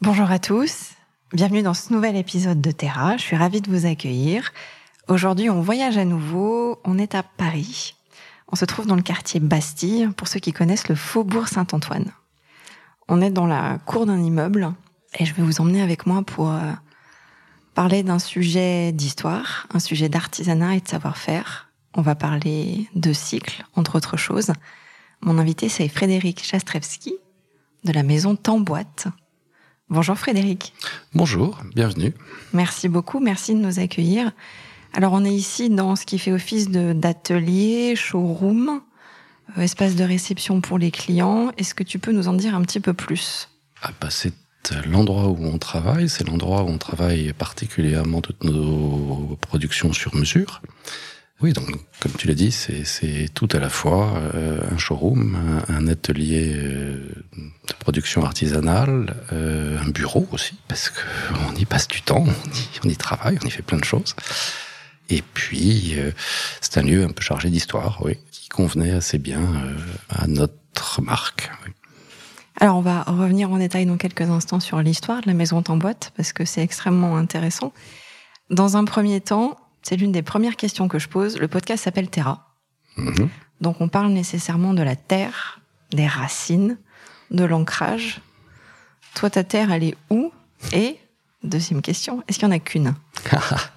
Bonjour à tous, bienvenue dans ce nouvel épisode de Terra, je suis ravie de vous accueillir. Aujourd'hui on voyage à nouveau, on est à Paris. On se trouve dans le quartier Bastille, pour ceux qui connaissent le faubourg Saint-Antoine. On est dans la cour d'un immeuble et je vais vous emmener avec moi pour euh, parler d'un sujet d'histoire, un sujet d'artisanat et de savoir-faire. On va parler de cycle, entre autres choses. Mon invité, c'est Frédéric Chastrewski de la maison Tamboite. Bonjour Frédéric. Bonjour, bienvenue. Merci beaucoup, merci de nous accueillir. Alors on est ici dans ce qui fait office d'atelier, showroom, euh, espace de réception pour les clients. Est-ce que tu peux nous en dire un petit peu plus? Ah bah C'est l'endroit où on travaille, c'est l'endroit où on travaille particulièrement toutes nos productions sur mesure. Oui, donc comme tu l'as dit, c'est tout à la fois euh, un showroom, un, atelier euh, de production artisanale, euh, un bureau aussi, parce qu'on y passe du temps, on y, on y, travaille, on y fait plein de choses. Et puis, c'est un lieu un peu chargé d'histoire, oui, qui convenait assez bien à notre marque. Alors, on va revenir en détail dans quelques instants sur l'histoire de la maison en boîte, parce que c'est extrêmement intéressant. Dans un premier temps, c'est l'une des premières questions que je pose. Le podcast s'appelle Terra. Mhm. Donc on parle nécessairement de la terre, des racines, de l'ancrage. Toi, ta terre, elle est où? Et, deuxième question, est-ce qu'il n'y en a qu'une?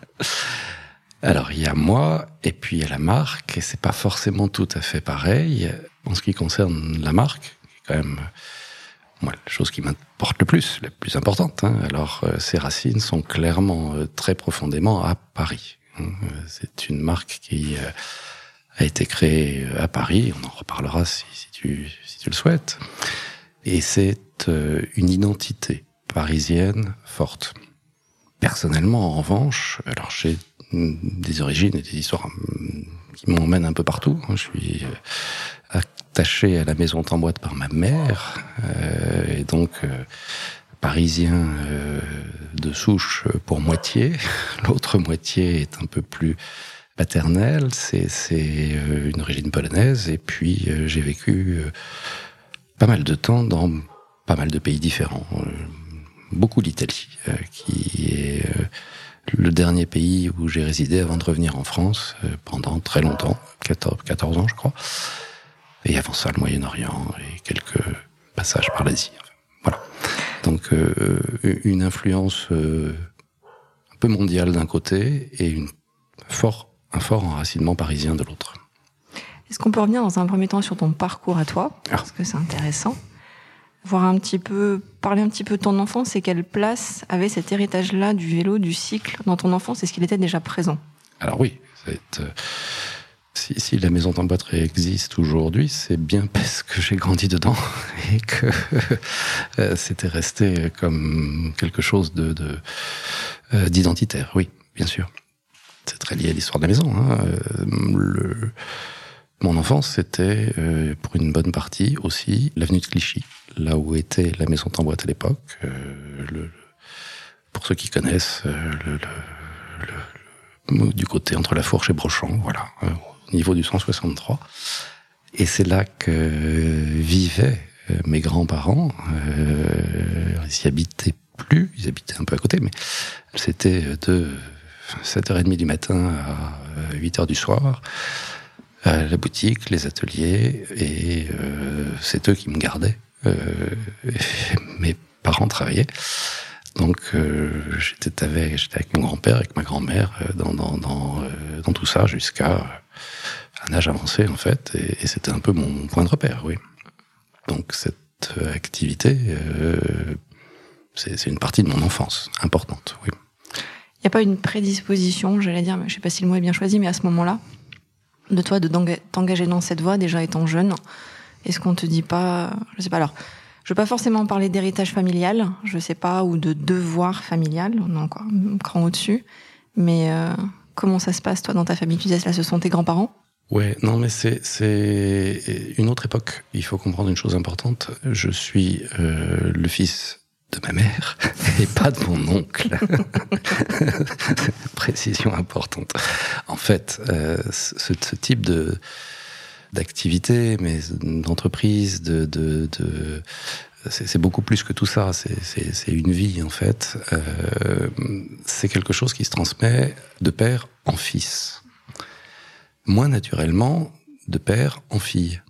Alors, il y a moi, et puis il y a la marque, et c'est pas forcément tout à fait pareil. En ce qui concerne la marque, quand même moi, la chose qui m'importe le plus, la plus importante. Hein. Alors, euh, ces racines sont clairement euh, très profondément à Paris. Euh, c'est une marque qui euh, a été créée euh, à Paris. On en reparlera si, tu, le souhaites. Et c'est une identité parisienne forte. Personnellement, en revanche, alors j'ai des origines et des histoires qui m'emmènent un peu partout. Je suis attaché à la maison Tamboite par ma mère, et donc parisien euh, de souche pour moitié. L'autre moitié est un peu plus paternelle. C'est euh, une origine polonaise. Et puis euh, j'ai vécu pas mal de temps dans pas mal de pays différents. beaucoup d'Italie, qui est le dernier pays où j'ai résidé avant de revenir en France pendant très longtemps, 14, 14 ans je crois. Et avant ça, le Moyen-Orient et quelques passages par l'Asie. Donc euh, une influence euh, un peu mondiale d'un côté et une fort, un fort enracinement parisien de l'autre. Est-ce qu'on peut revenir dans un premier temps sur ton parcours à toi? Ah. Parce que c'est intéressant. Voir un petit peu, parler un petit peu de ton enfance et quelle place avait cet héritage-là du vélo, du cycle dans ton enfance Est-ce qu'il était déjà présent Alors oui, c'est... Si, si, la maison d'emboîterie existe aujourd'hui, c'est bien parce que j'ai grandi dedans et que euh, c'était resté comme quelque chose de, euh, d'identitaire. Oui, bien sûr. C'est très lié à l'histoire de la maison. Hein. Euh, le, mon enfance, c'était pour une bonne partie aussi l'avenue de Clichy, là où était la maison d'emboîte à l'époque. Le, pour ceux qui connaissent, le, du côté entre la Fourche et Brochant, voilà, niveau du 163. Et c'est là que vivaient euh, mes grands-parents. Euh, ils y habitaient plus, ils habitaient un peu à côté, mais c'était de 7h30 du matin à 8h du soir. la boutique, les ateliers, et euh, c'est eux qui me gardaient. Euh, mes parents travaillaient. Donc j'étais avec, mon grand-père, avec ma grand-mère dans, tout ça jusqu'à un âge avancé en fait, et, c'était un peu mon point de repère, oui. Donc cette euh, activité, euh, c'est une partie de mon enfance importante, oui. Il n'y a pas une prédisposition, j'allais dire, mais je sais pas si le mot est bien choisi, mais à ce moment-là, de toi de t'engager dans cette voie déjà étant jeune, Est-ce qu'on te dit pas, je sais pas alors, je veux pas forcément parler d'héritage familial, je sais pas, ou de devoir familial, on est encore un cran au-dessus, mais euh, comment ça se passe toi dans ta famille? Tu disais là, ce sont tes grands-parents? Ouais, non, mais c'est une autre époque. Il faut comprendre une chose importante. Je suis euh, le fils de ma mère et pas de mon oncle. Précision importante. En fait, euh, ce, ce, type de d'activité, mais d'entreprise, de, de, de c'est beaucoup plus que tout ça. C'est une vie en fait. Euh, c'est quelque chose qui se transmet de père en fils. Moins naturellement de père en fille.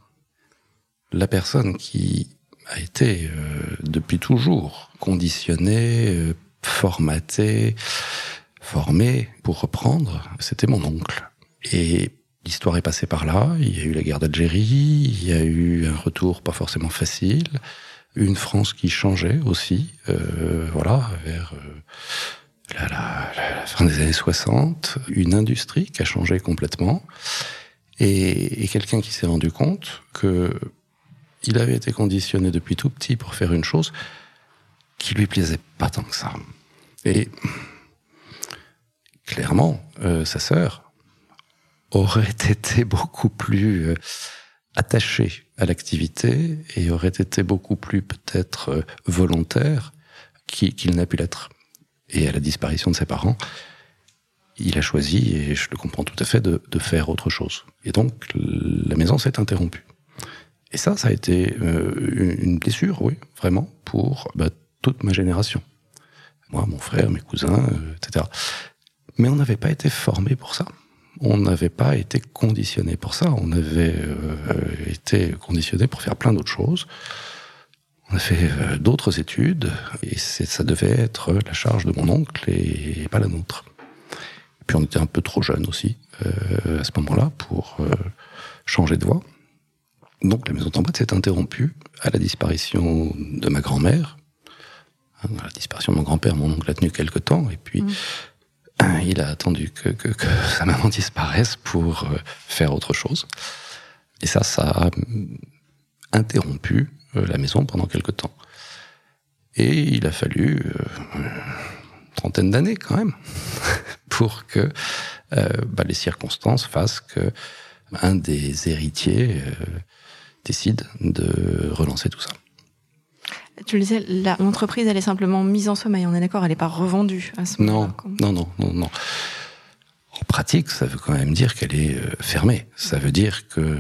La personne qui a été euh, depuis toujours conditionnée, euh, formatée, formée pour reprendre, c'était mon oncle. Et l'histoire est passée par là. Il y a eu la guerre d'Algérie, il y a eu un retour pas forcément facile, une France qui changeait aussi, euh, voilà, vers euh, la, la, la, fin des années 60, une industrie qui a changé complètement, et, et quelqu'un qui s'est rendu compte que il avait été conditionné depuis tout petit pour faire une chose qui lui plaisait pas tant que ça. Et clairement, euh, sa sœur aurait été beaucoup plus euh, attachée à l'activité et aurait été beaucoup plus peut-être euh, volontaire qu'il n'a pu l'être. Et à la disparition de ses parents, il a choisi, et je le comprends tout à fait, de, faire autre chose. Et donc la maison s'est interrompue. Et ça, ça a été euh, une blessure, oui, vraiment, pour bah, toute ma génération. Moi, mon frère, mes cousins, euh, etc. Mais on n'avait pas été formé pour ça. On n'avait pas été conditionné pour ça. On avait euh, été conditionné pour faire plein d'autres choses. On a fait euh, d'autres études et ça devait être la charge de mon oncle et, pas la nôtre. Et puis on était un peu trop jeunes aussi euh, à ce moment-là pour changer de voie. Donc la maison Tambotte s'est interrompue à la disparition de ma grand-mère. À la disparition de mon grand-père, mon oncle a tenu quelque temps, et puis mmh. Il a attendu que, sa maman disparaisse pour euh, faire autre chose. Et ça, ça a interrompu euh, la maison pendant quelque temps. Et il a fallu euh, une trentaine d'années quand même pour que euh, bah, les circonstances fassent que un des héritiers euh, décide de relancer tout ça. Tu le disais, l'entreprise, elle est simplement mise en sommeil, on est d'accord, elle n'est pas revendue à ce moment-là. Non, non, non, non. En pratique, ça veut quand même dire qu'elle est fermée. Ça veut dire que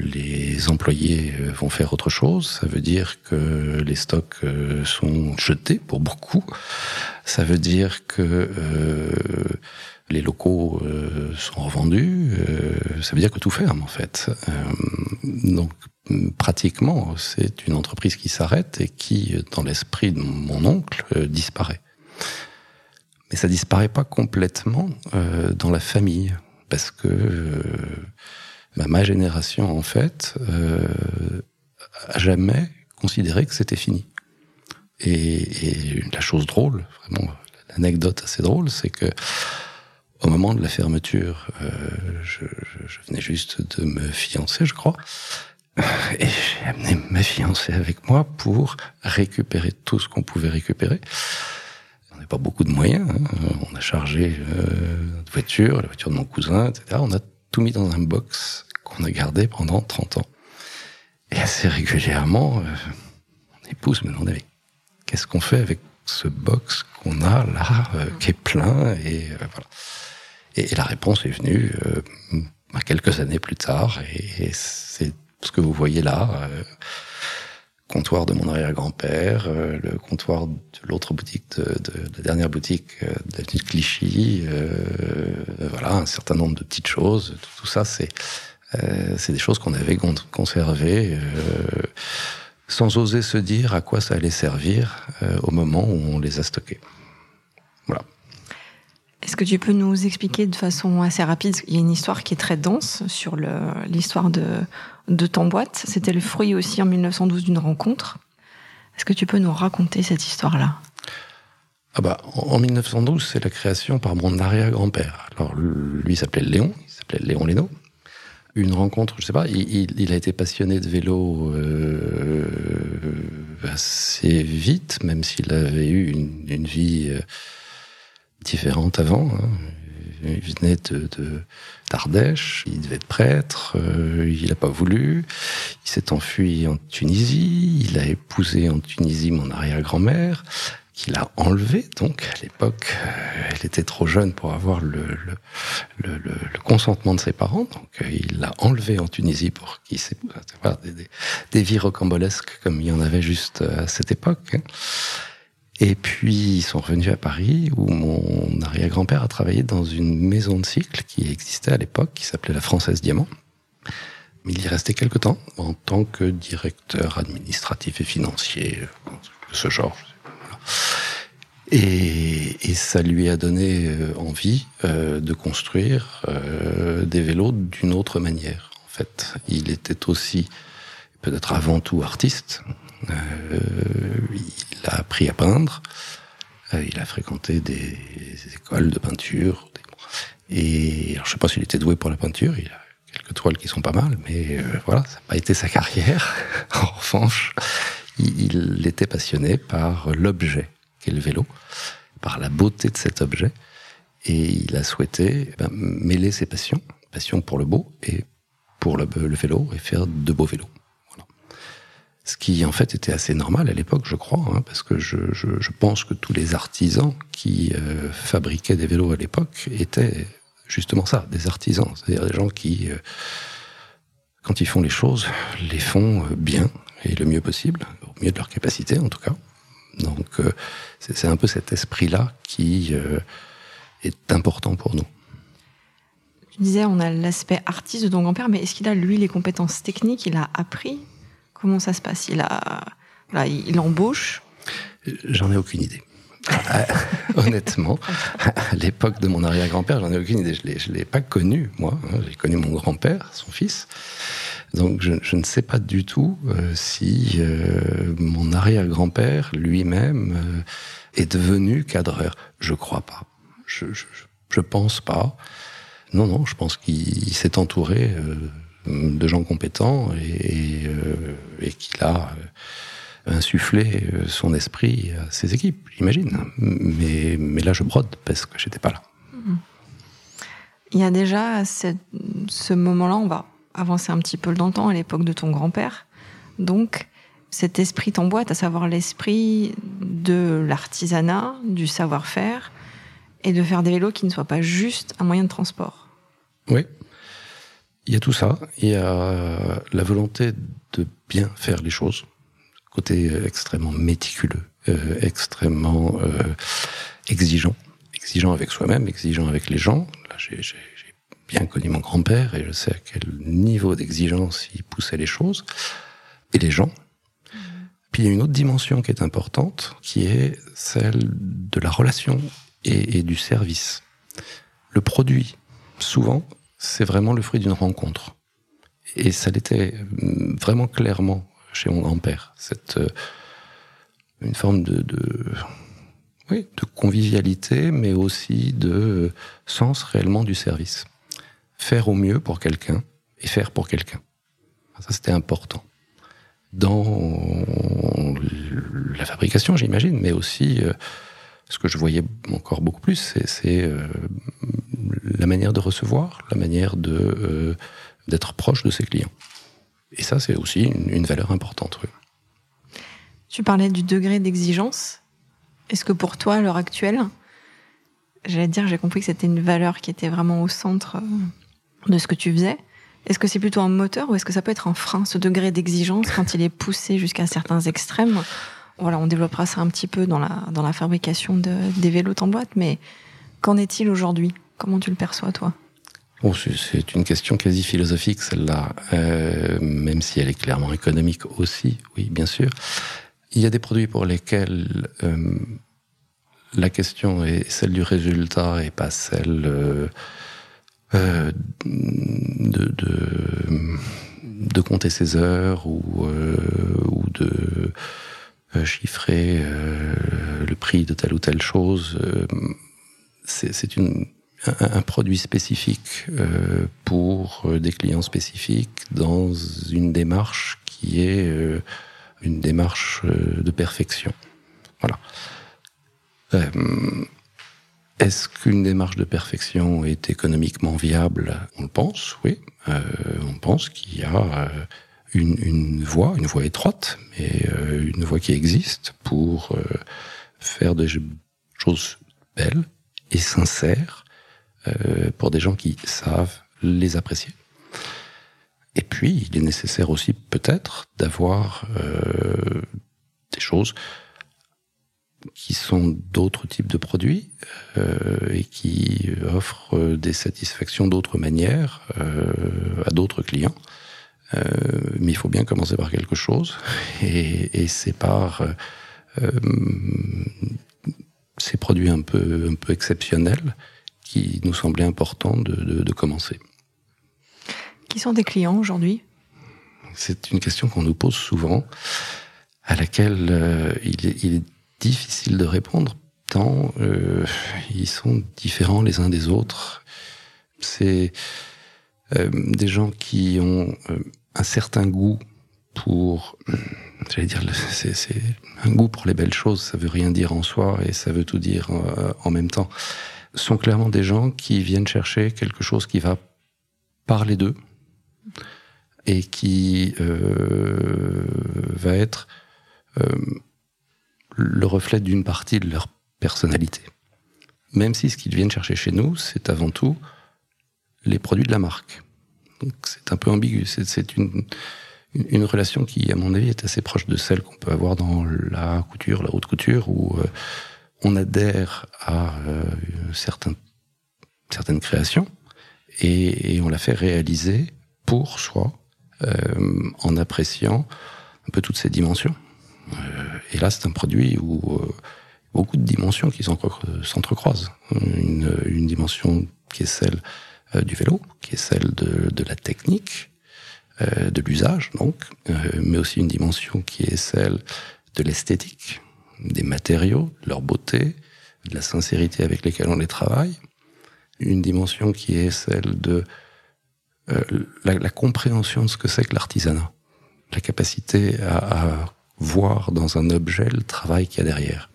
les employés vont faire autre chose. Ça veut dire que les stocks sont jetés pour beaucoup. Ça veut dire que euh, les locaux euh, sont revendus. Euh, ça veut dire que tout ferme en fait. donc pratiquement, c'est une entreprise qui s'arrête et qui, dans l'esprit de mon oncle, disparaît. Mais ça disparaît pas complètement euh, dans la famille, parce que euh, ma génération, en fait, euh, a jamais considéré que c'était fini. Et, et, la chose drôle, vraiment, l'anecdote assez drôle, c'est que au moment de la fermeture, euh, je, je, je, venais juste de me fiancer, je crois. Et j'ai amené ma fiancée avec moi pour récupérer tout ce qu'on pouvait récupérer pas beaucoup de moyens. Hein. On a chargé euh, notre voiture, la voiture de mon cousin, etc. On a tout mis dans un box qu'on a gardé pendant 30 ans. Et assez régulièrement, euh, mon épouse me demandait qu'est-ce qu'on fait avec ce box qu'on a là, euh, qui est plein et euh, voilà. Et, et, la réponse est venue euh, quelques années plus tard, et, et c'est ce que vous voyez là comptoir de mon arrière-grand-père, euh, le comptoir de l'autre boutique, de, de, de, la dernière boutique euh, de Clichy, euh, voilà, un certain nombre de petites choses. Tout, tout ça, c'est euh, c'est des choses qu'on avait conservées euh, sans oser se dire à quoi ça allait servir au moment où on les a stockées. Voilà. Est-ce que tu peux nous expliquer de façon assez rapide Il y a une histoire qui est très dense sur l'histoire de, de ton boîte. C'était le fruit aussi en 1912 d'une rencontre. Est-ce que tu peux nous raconter cette histoire-là? Ah bah, en 1912, c'est la création par mon arrière-grand-père. Alors, lui s'appelait Léon, il s'appelait Léon Lénaud. Une rencontre, je sais pas, il, a été passionné de vélo euh, assez vite, même s'il avait eu une, vie euh, différente avant. Hein. Il venait de, d'Ardèche, il devait être prêtre, euh, il n'a pas voulu, il s'est enfui en Tunisie, il a épousé en Tunisie mon arrière-grand-mère, qu'il a enlevé. Donc, à l'époque, euh, elle était trop jeune pour avoir le, le, le, le consentement de ses parents. Donc, euh, il l'a enlevé en Tunisie pour qu'il s'est des, des, des, vies rocambolesques comme il y en avait juste à cette époque. Hein. Et puis, ils sont revenus à Paris, où mon arrière-grand-père a travaillé dans une maison de cycle qui existait à l'époque, qui s'appelait la Française Diamant. Il y restait quelque temps en tant que directeur administratif et financier de ce genre. Et, et, ça lui a donné euh, envie euh, de construire euh, des vélos d'une autre manière. En fait, il était aussi, peut-être avant tout, artiste. Euh, il a appris à peindre. Euh, il a fréquenté des, écoles de peinture. Et alors, je sais pas s'il était doué pour la peinture. Il a quelques toiles qui sont pas mal, mais euh, voilà, ça n'a pas été sa carrière. en revanche, il, était passionné par l'objet qu'est le vélo, par la beauté de cet objet, et il a souhaité eh ben, mêler ses passions, passion pour le beau et pour le vélo, et faire de beaux vélos. Ce qui en fait était assez normal à l'époque, je crois, hein, parce que je, pense que tous les artisans qui euh, fabriquaient des vélos à l'époque étaient justement ça, des artisans, c'est-à-dire des gens qui, euh, quand ils font les choses, les font euh, bien et le mieux possible, au mieux de leur capacité en tout cas. Donc c'est un peu cet esprit-là qui est important pour nous. Tu disais, on a l'aspect artiste de ton grand-père, mais est-ce qu'il a, lui, les compétences techniques? Il a appris Comment ça se passe? Il a, il embauche J'en ai aucune idée. Honnêtement, à l'époque de mon arrière-grand-père, j'en ai aucune idée. Je ne l'ai pas connu, moi. Hein. J'ai connu mon grand-père, son fils. Donc je, ne sais pas du tout euh, si euh, mon arrière-grand-père lui-même euh, est devenu cadreur. Je crois pas. Je, je, je pense pas. Non, non, je pense qu'il s'est entouré de gens compétents et, euh, et qu'il a insufflé son esprit à ses équipes, j'imagine. Mais, mais là, je brode parce que j'étais pas là. Il y a déjà cette, ce moment-là, on va avancer un petit peu dans le temps, à l'époque de ton grand-père. Donc, cet esprit t'emboîte, à savoir l'esprit de l'artisanat, du savoir-faire, et de faire des vélos qui ne soient pas juste un moyen de transport. Oui. Il y a tout ça. Il y a la volonté de bien faire les choses. Côté extrêmement méticuleux, euh, extrêmement euh, exigeant. Exigeant avec soi-même, exigeant avec les gens. Là, j'ai bien connu mon grand-père et je sais à quel niveau d'exigence il poussait les choses et les gens. Puis il y a une autre dimension qui est importante, qui est celle de la relation et du service. Le produit, souvent, c'est vraiment le fruit d'une rencontre. Et ça l'était vraiment clairement chez mon grand-père. Cette euh, une forme de, de, oui, de convivialité, mais aussi de sens réellement du service faire au mieux pour quelqu'un et faire pour quelqu'un. Ça, c'était important. Dans la fabrication, j'imagine, mais aussi euh, ce que je voyais encore beaucoup plus, c'est euh, la manière de recevoir, la manière euh, d'être proche de ses clients. Et ça, c'est aussi une, valeur importante. Tu parlais du degré d'exigence. Est-ce que pour toi, à l'heure actuelle, j'allais dire, j'ai compris que c'était une valeur qui était vraiment au centre de ce que tu faisais. Est-ce que c'est plutôt un moteur ou est-ce que ça peut être un frein, ce degré d'exigence quand il est poussé jusqu'à certains extrêmes? Voilà, on développera ça un petit peu dans la, dans la fabrication de, des vélos en boîte, mais qu'en est-il aujourd'hui? Comment tu le perçois, toi? Bon, c'est une question quasi philosophique, celle-là, euh, même si elle est clairement économique aussi, oui, bien sûr. Il y a des produits pour lesquels euh, la question est celle du résultat et pas celle... Euh, de, compter ses heures ou, de chiffrer euh, le prix de telle ou telle chose. c'est une un, produit spécifique euh, pour euh, des clients spécifiques dans une démarche qui est euh, une démarche de perfection. Voilà. Est-ce qu'une démarche de perfection est économiquement viable? On le pense, oui. on pense qu'il y a une, voie, une voie étroite, mais une voie qui existe pour faire des choses belles et sincères euh, pour des gens qui savent les apprécier. Et puis, il est nécessaire aussi peut-être d'avoir euh, des choses qui sont d'autres types de produits euh, et qui offrent des satisfactions d'autres manières euh, à d'autres clients. Euh, mais il faut bien commencer par quelque chose, et, et c'est par euh, ces produits un peu, un peu exceptionnels qui nous semblait important de, de, de commencer. Qui sont des clients aujourd'hui? C'est une question qu'on nous pose souvent, à laquelle euh, il, est, il, est, difficile de répondre tant euh, ils sont différents les uns des autres. C'est euh, des gens qui ont euh, un certain goût pour, j'allais dire, c'est un goût pour les belles choses. Ça veut rien dire en soi et ça veut tout dire euh, en même temps sont clairement des gens qui viennent chercher quelque chose qui va parler d'eux et qui euh, va être euh, le reflet d'une partie de leur personnalité. Même si ce qu'ils viennent chercher chez nous, c'est avant tout les produits de la marque. Donc c'est un peu ambigu. C'est une, une relation qui, à mon avis, est assez proche de celle qu'on peut avoir dans la couture, la haute couture, où euh, on adhère à euh, certaines, certaines créations et, on la fait réaliser pour soi euh, en appréciant un peu toutes ces dimensions. Euh, et là, c'est un produit où beaucoup de dimensions qui s'entrecroisent. Une, dimension qui est celle du vélo, qui est celle de, la technique, de l'usage, donc, mais aussi une dimension qui est celle de l'esthétique, des matériaux, de leur beauté, de la sincérité avec lesquels on les travaille, une dimension qui est celle de euh, la, compréhension de ce que c'est que l'artisanat, la capacité à, voir dans un objet le travail qu'il y a derrière.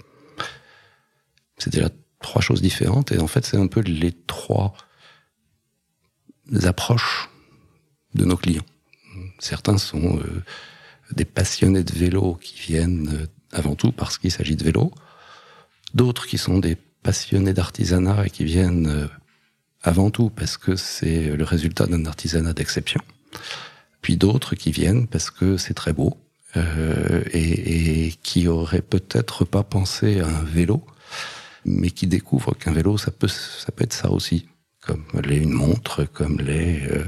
C'est déjà trois choses différentes et en fait c'est un peu les trois approches de nos clients. Certains sont euh, des passionnés de vélo qui viennent euh, avant tout parce qu'il s'agit de vélo, d'autres qui sont des passionnés d'artisanat et qui viennent euh, avant tout parce que c'est le résultat d'un artisanat d'exception, puis d'autres qui viennent parce que c'est très beau euh, et, et, qui auraient peut-être pas pensé à un vélo, mais qui découvrent qu'un vélo ça peut ça peut être ça aussi, comme les une montre, comme les euh,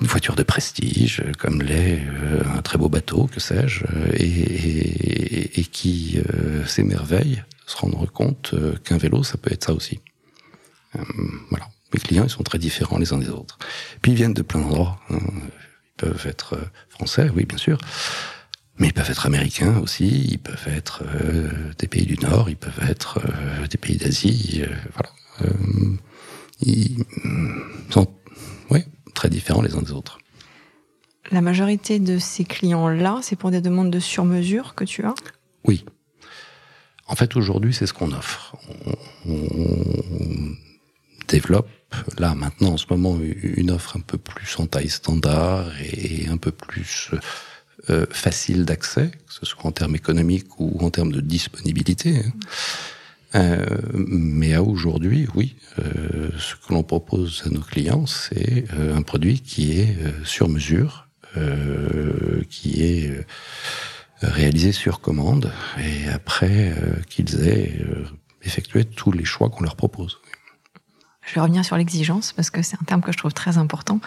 une voiture de prestige, comme l'est euh, un très beau bateau, que sais-je, et, qui euh, s'émerveille de se rendre compte qu'un vélo, ça peut être ça aussi. Voilà. Mes clients, ils sont très différents les uns des autres. Puis ils viennent de plein d'endroits. Hein. Ils peuvent être français, oui, bien sûr. Mais ils peuvent être américains aussi, ils peuvent être des pays du Nord, ils peuvent être des pays d'Asie, voilà. Ils sont très différents les uns des autres. La majorité de ces clients-là, c'est pour des demandes de sur-mesure que tu as? Oui. En fait, aujourd'hui, c'est ce qu'on offre. On, on, développe, là, maintenant, en ce moment, une offre un peu plus en taille standard et un peu plus euh, facile d'accès, que ce soit en termes économiques ou en termes de disponibilité. Hein. Euh, mais à aujourd'hui, oui, euh, ce que l'on propose à nos clients, c'est euh, un produit qui est sur mesure, qui est réalisé sur commande, et après qu'ils aient effectué tous les choix qu'on leur propose. Je vais revenir sur l'exigence, parce que c'est un terme que je trouve très important.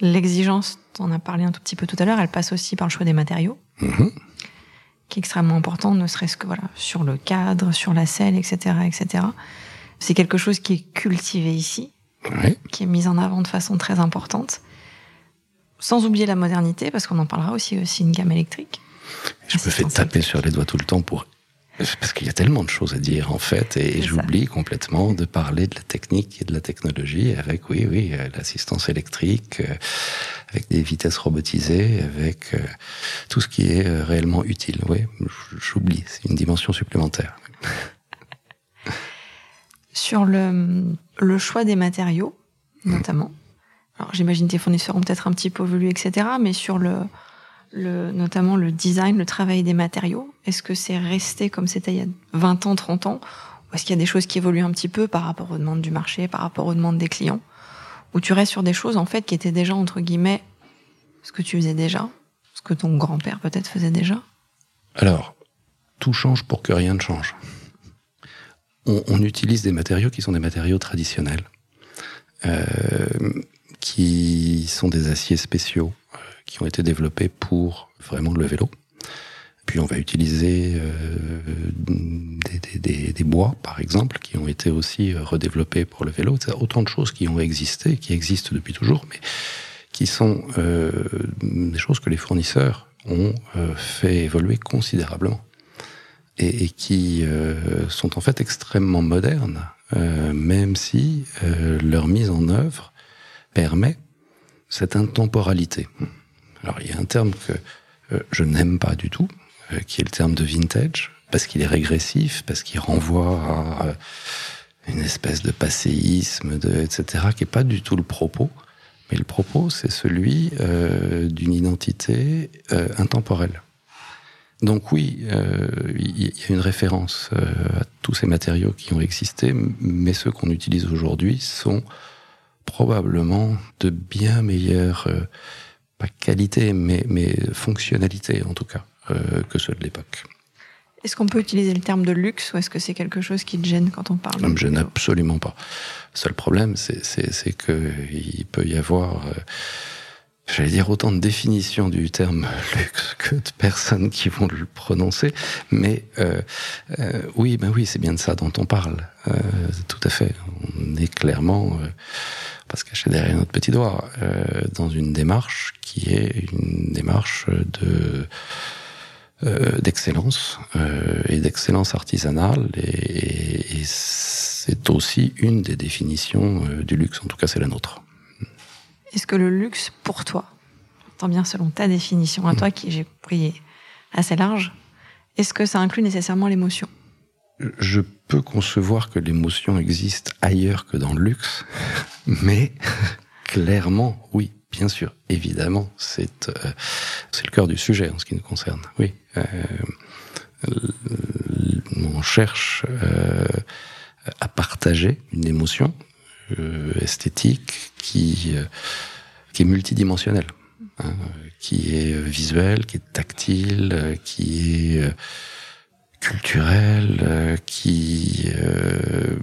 L'exigence, on a parlé un tout petit peu tout à l'heure, elle passe aussi par le choix des matériaux. Mmh qui est extrêmement important, ne serait-ce que voilà sur le cadre, sur la selle, etc., etc. C'est quelque chose qui est cultivé ici, oui. qui est mis en avant de façon très importante, sans oublier la modernité, parce qu'on en parlera aussi aussi une gamme électrique. Je me fais taper sur les doigts tout le temps pour Parce qu'il y a tellement de choses à dire en fait, et j'oublie complètement de parler de la technique et de la technologie avec, oui, oui, euh, l'assistance électrique, euh, avec des vitesses robotisées, avec euh, tout ce qui est réellement utile. Oui, j'oublie, c'est une dimension supplémentaire. Sur le, le choix des matériaux, notamment. Alors j'imagine tes fournisseurs ont peut-être un petit peu évolué, etc. Mais sur le, le, notamment le design, le travail des matériaux Est-ce que c'est resté comme c'était il y a 20 ans, 30 ans Ou est-ce qu'il y a des choses qui évoluent un petit peu par rapport aux demandes du marché, par rapport aux demandes des clients? Ou tu restes sur des choses en fait qui étaient déjà entre guillemets ce que tu faisais déjà, ce que ton grand-père peut-être faisait déjà? Alors, tout change pour que rien ne change. On, utilise des matériaux qui sont des matériaux traditionnels, euh, qui sont des aciers spéciaux qui ont été développés pour vraiment le vélo. Puis on va utiliser euh, des, bois, par exemple, qui ont été aussi euh, redéveloppés pour le vélo. C'est autant de choses qui ont existé, qui existent depuis toujours, mais qui sont euh, des choses que les fournisseurs ont fait évoluer considérablement et, et qui sont en fait extrêmement modernes, même si leur mise en œuvre permet cette intemporalité. Alors il y a un terme que je n'aime pas du tout, qui est le terme de vintage, parce qu'il est régressif, parce qu'il renvoie à euh, une espèce de passéisme, de, etc., qui est pas du tout le propos. Mais le propos, c'est celui d'une identité intemporelle. Donc oui, il y a une référence à tous ces matériaux qui ont existé, mais ceux qu'on utilise aujourd'hui sont probablement de bien meilleurs pas qualité, mais, mais fonctionnalité en tout cas, euh, que ceux de l'époque. Est-ce qu'on peut utiliser le terme de luxe ou est-ce que c'est quelque chose qui te gêne quand on parle Ça me gêne absolument pas. Le seul problème, c'est, qu'il peut y avoir, euh, j'allais dire, autant de définitions du terme luxe que de personnes qui vont le prononcer. Mais euh, euh oui, ben oui, c'est bien de ça dont on parle. Euh, tout à fait. On est clairement pas se cacher derrière notre petit doigt, euh, dans une démarche qui est une démarche de euh, d'excellence euh, et d'excellence artisanale et, et c'est aussi une des définitions euh, du luxe, en tout cas c'est la nôtre. Est-ce que le luxe pour toi, tant bien selon ta définition, à toi qui j'ai pris assez large, est-ce que ça inclut nécessairement l'émotion? Je peux concevoir que l'émotion existe ailleurs que dans le luxe, mais clairement, oui, bien sûr, évidemment, c'est euh, le cœur du sujet en ce qui nous concerne. Oui, euh, on cherche euh, à partager une émotion euh, esthétique qui qui est multidimensionnelle, hein, qui est visuelle, qui est tactile, qui est culturel euh, qui, euh,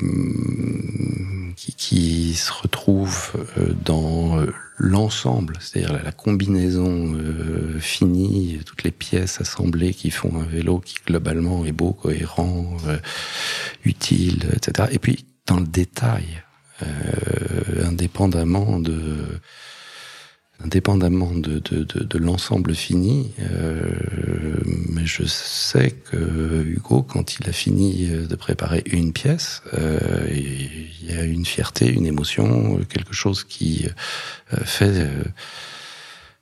qui, qui se retrouve euh, dans l'ensemble, c'est-à-dire la, combinaison finie, toutes les pièces assemblées qui font un vélo qui globalement est beau, cohérent, utile, etc. Et puis dans le détail, indépendamment de indépendamment de, de, de, de l'ensemble fini, euh, mais je sais que Hugo, quand il a fini de préparer une pièce, euh, il y a une fierté, une émotion, quelque chose qui euh, fait euh,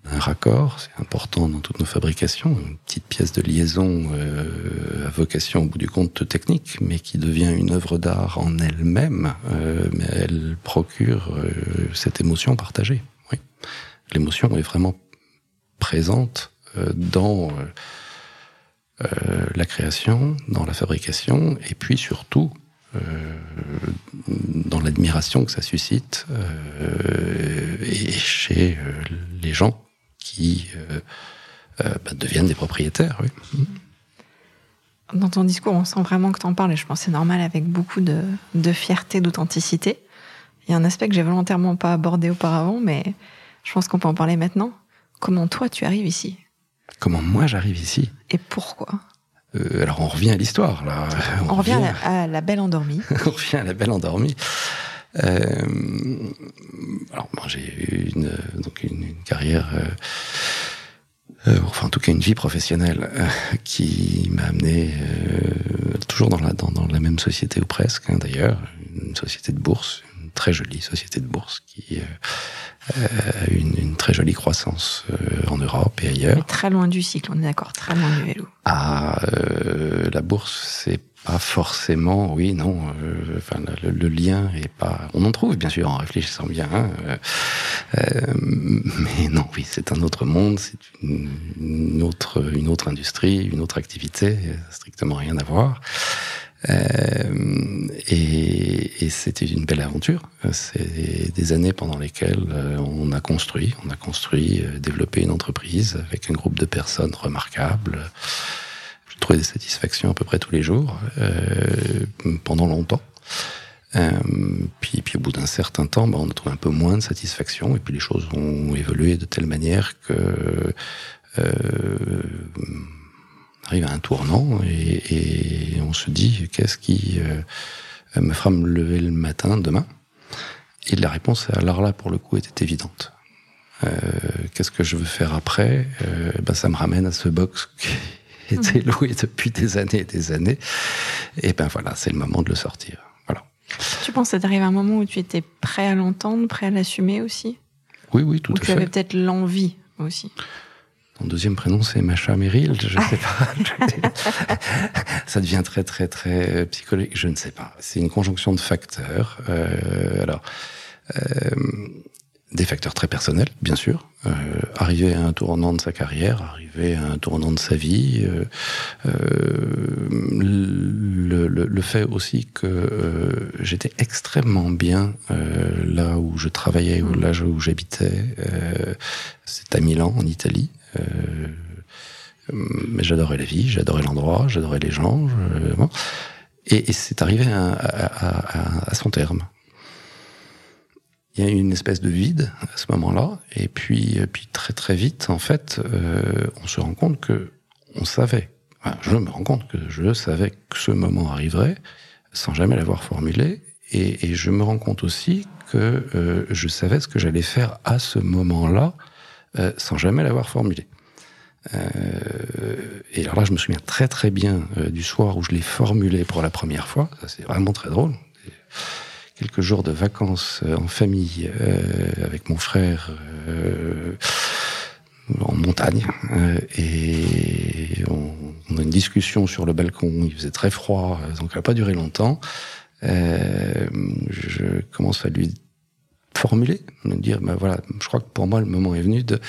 un raccord, c'est important dans toutes nos fabrications, une petite pièce de liaison euh, à vocation au bout du compte technique, mais qui devient une œuvre d'art en elle-même, euh, mais elle procure euh, cette émotion partagée. L'émotion est vraiment présente euh, dans euh, euh, la création, dans la fabrication, et puis surtout dans l'admiration que ça suscite chez les gens qui bah, deviennent des propriétaires. Oui. Dans ton discours, on sent vraiment que tu en parles, et je pense que c'est normal avec beaucoup de, de fierté, d'authenticité. Il y a un aspect que j'ai volontairement pas abordé auparavant, mais je pense qu'on peut en parler maintenant. Comment toi tu arrives ici? Comment moi j'arrive ici? Et pourquoi? Euh, Alors on revient à l'histoire là. On, revient, à, la, belle endormie. on revient à la belle endormie. Euh, alors moi j'ai eu une, donc une, carrière euh, enfin en tout cas une vie professionnelle qui m'a amené toujours dans la, dans, la même société ou presque hein, d'ailleurs, une société de bourse, très jolie société de bourse qui a une, une, très jolie croissance en Europe et ailleurs. très loin du cycle, on est d'accord, très loin du vélo. Ah, la bourse, c'est pas forcément, oui, non. Euh, enfin, le, lien est pas. On en trouve bien sûr en réfléchissant bien, hein, euh, euh, mais non, oui, c'est un autre monde, c'est une, autre, une autre industrie, une autre activité, strictement rien à voir. Et, et c'était une belle aventure. C'est des années pendant lesquelles on a construit, on a construit, développé une entreprise avec un groupe de personnes remarquables trouvé des satisfactions à peu près tous les jours, euh, pendant longtemps. Euh, puis, puis au bout d'un certain temps, bah, on a trouvé un peu moins de satisfaction, et puis les choses ont évolué de telle manière que euh, arrive à un tournant et, et on se dit qu'est-ce qui euh, me fera me lever le matin demain? Et la réponse, alors là, pour le coup, était évidente. Euh, qu'est-ce que je veux faire après? Ben, Ça me ramène à ce box été loué depuis des années et des années. Et ben voilà, c'est le moment de le sortir. Voilà. Tu penses que d'arriver à un moment où tu étais prêt à l'entendre, prêt à l'assumer aussi? Oui, oui, tout à fait. tu avais peut-être l'envie aussi? Mon deuxième prénom, c'est Macha Merrill. Je ne sais pas. Ça devient très, très, très psychologique. Je ne sais pas. C'est une conjonction de facteurs. Euh, alors, euh, des facteurs très personnels, bien sûr. Euh, arriver à un tournant de sa carrière, arriver à un tournant de sa vie, euh, euh, le, le, le, fait aussi que euh, j'étais extrêmement bien euh, là où je travaillais, ou là où j'habitais. Euh, C'est à Milan, en Italie. Mais j'adorais la vie, j'adorais l'endroit, j'adorais les gens. Bon. Et, et c'est arrivé à, à, à, à son terme il y a une espèce de vide à ce moment-là, et puis, euh, puis très très vite, en fait, euh, on se rend compte que on savait. Enfin, je me rends compte que je savais que ce moment arriverait, sans jamais l'avoir formulé, et, et, je me rends compte aussi que euh, je savais ce que j'allais faire à ce moment-là, euh, sans jamais l'avoir formulé. Euh, et alors là, je me souviens très très bien euh, du soir où je l'ai formulé pour la première fois. C'est vraiment très drôle quelques jours de vacances euh, en famille euh, avec mon frère euh, en montagne et on, a une discussion sur le balcon. Il faisait très froid, donc ça n'a pas duré longtemps. je commence à lui formuler, me dire, ben voilà, je crois que pour moi le moment est venu de,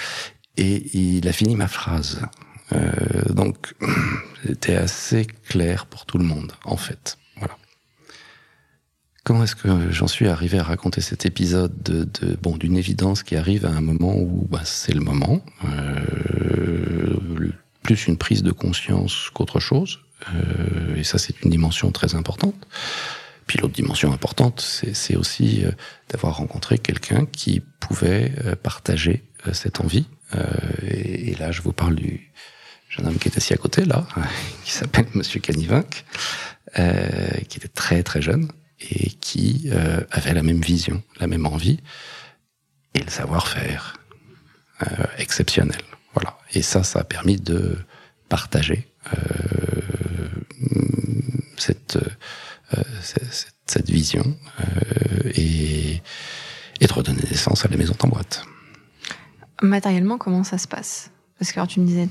et il a fini ma phrase. donc c'était assez clair pour tout le monde, en fait. Comment est-ce que j'en suis arrivé à raconter cet épisode de, de bon d'une évidence qui arrive à un moment où bah, c'est le moment, euh, plus une prise de conscience qu'autre chose, euh, et ça c'est une dimension très importante. Puis l'autre dimension importante, c'est aussi euh, d'avoir rencontré quelqu'un qui pouvait euh, partager euh, cette envie. Et, là, je vous parle du jeune homme qui est assis à côté là, qui s'appelle Monsieur Canivinck, qui était très très jeune et qui avait la même vision, la même envie et le savoir-faire exceptionnel. Voilà. Et ça, ça a permis de partager cette, cette, cette vision euh, et, et de redonner naissance à la maison en boîte. Matériellement, comment ça se passe? Parce que alors, tu me disais,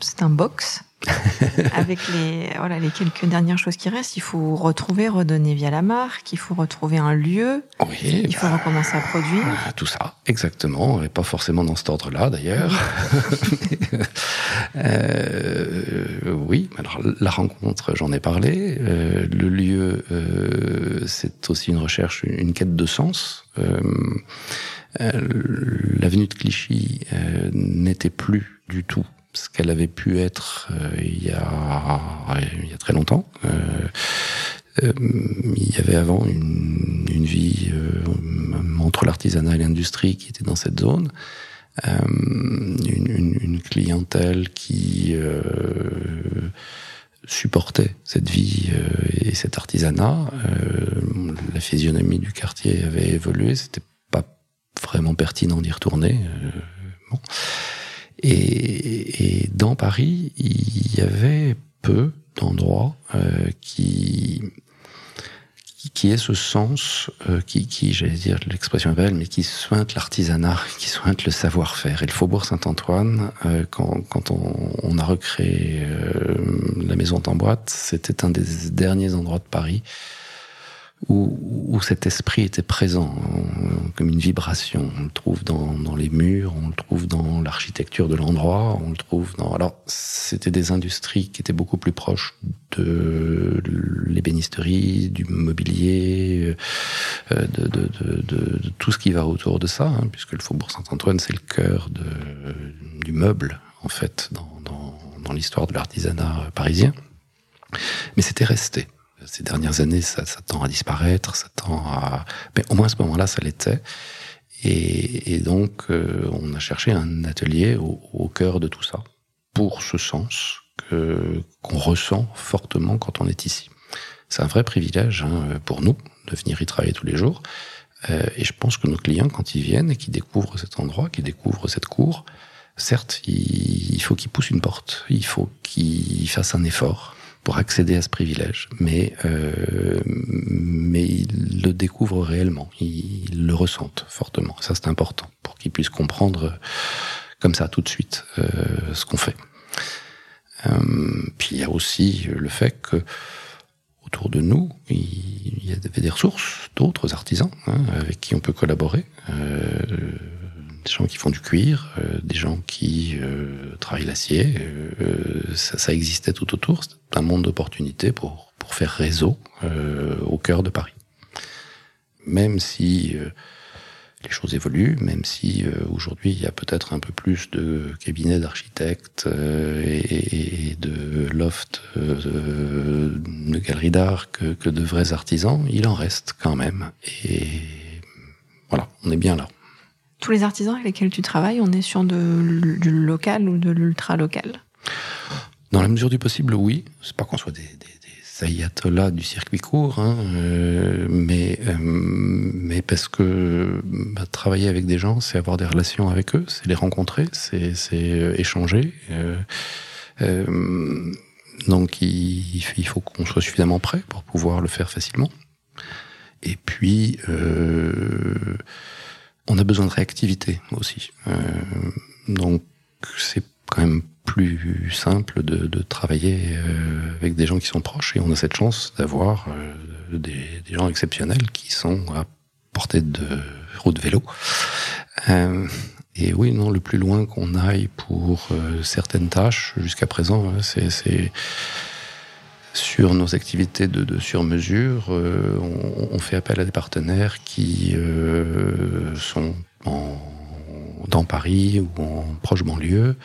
c'est un box. avec les, voilà, les quelques dernières choses qui restent, il faut retrouver, redonner via la marque, il faut retrouver un lieu, oui, il faut recommencer à produire. Ah, tout ça, exactement, et pas forcément dans cet ordre-là d'ailleurs. euh, oui, alors la rencontre, j'en ai parlé. Euh, le lieu, euh, c'est aussi une recherche, une quête de sens. Euh, euh L'avenue de Clichy euh, n'était plus du tout ce qu'elle avait pu être euh, il, y a, il y a très longtemps. Euh, euh, il y avait avant une, une vie entre l'artisanat et l'industrie qui était dans cette zone. Une, une, une, clientèle qui supportait cette vie et cet artisanat. la physionomie du quartier avait évolué, c'était pas vraiment pertinent d'y retourner. bon. Et, et, dans Paris, il y avait peu d'endroits euh, qui qui est ce sens euh, qui, qui j'allais dire l'expression est belle, mais qui sointe l'artisanat, qui sointe le savoir-faire. Et le Faubourg Saint-Antoine, euh, quand, quand on, on, a recréé euh, la maison en boîte, c'était un des derniers endroits de Paris où, cet esprit était présent, comme une vibration. On le trouve dans, les murs, on le trouve dans l'architecture de l'endroit, on le trouve dans... Alors, c'était des industries qui étaient beaucoup plus proches de l'ébénisterie, du mobilier, euh, de, de, tout ce qui va autour de ça, hein, puisque le Faubourg Saint-Antoine, c'est le cœur du meuble, en fait, dans l'histoire de l'artisanat parisien. Mais c'était resté ces dernières années, ça, tend à disparaître, ça tend à... Mais au moins à ce moment-là, ça l'était. Et, donc, euh, on a cherché un atelier au, au, cœur de tout ça, pour ce sens que qu'on ressent fortement quand on est ici. C'est un vrai privilège hein, pour nous de venir y travailler tous les jours. Euh, et je pense que nos clients, quand ils viennent et qu'ils découvrent cet endroit, qu'ils découvrent cette cour, certes, il, il faut qu'ils poussent une porte, il faut qu'ils fassent un effort, pour accéder à ce privilège, mais euh, mais ils le découvrent réellement, ils, le ressentent fortement. Ça c'est important pour qu'ils puissent comprendre comme ça tout de suite euh, ce qu'on fait. Euh, puis il y a aussi le fait que autour de nous, il y avait des ressources d'autres artisans hein, avec qui on peut collaborer. Euh, des gens qui font du cuir, euh, des gens qui euh, travaillent l'acier. Euh, ça, ça, existait tout autour. Un monde d'opportunités pour, pour faire réseau au cœur de Paris. Même si les choses évoluent, même si aujourd'hui il y a peut-être un peu plus de cabinets d'architectes et, de lofts de, galeries d'art que, que de vrais artisans, il en reste quand même. Et voilà, on est bien là tous les artisans avec lesquels tu travailles, on est sur du local ou de l'ultra local Dans la mesure du possible, oui. C'est pas qu'on soit des, des, des ayatollahs du circuit court, hein, euh, mais euh, mais parce que bah, travailler avec des gens, c'est avoir des relations avec eux, c'est les rencontrer, c'est euh, échanger. Euh, euh, donc il, il faut qu'on soit suffisamment prêt pour pouvoir le faire facilement. Et puis euh, on a besoin de réactivité aussi. Donc c'est quand même plus simple de, de travailler euh, avec des gens qui sont proches et on a cette chance d'avoir euh, des, des, gens exceptionnels qui sont à portée de route vélo. Euh, et oui, non, le plus loin qu'on aille pour euh, certaines tâches jusqu'à présent, hein, c'est sur nos activités de, de sur-mesure, euh, on, on, fait appel à des partenaires qui euh, sont en, dans Paris ou en proche banlieue,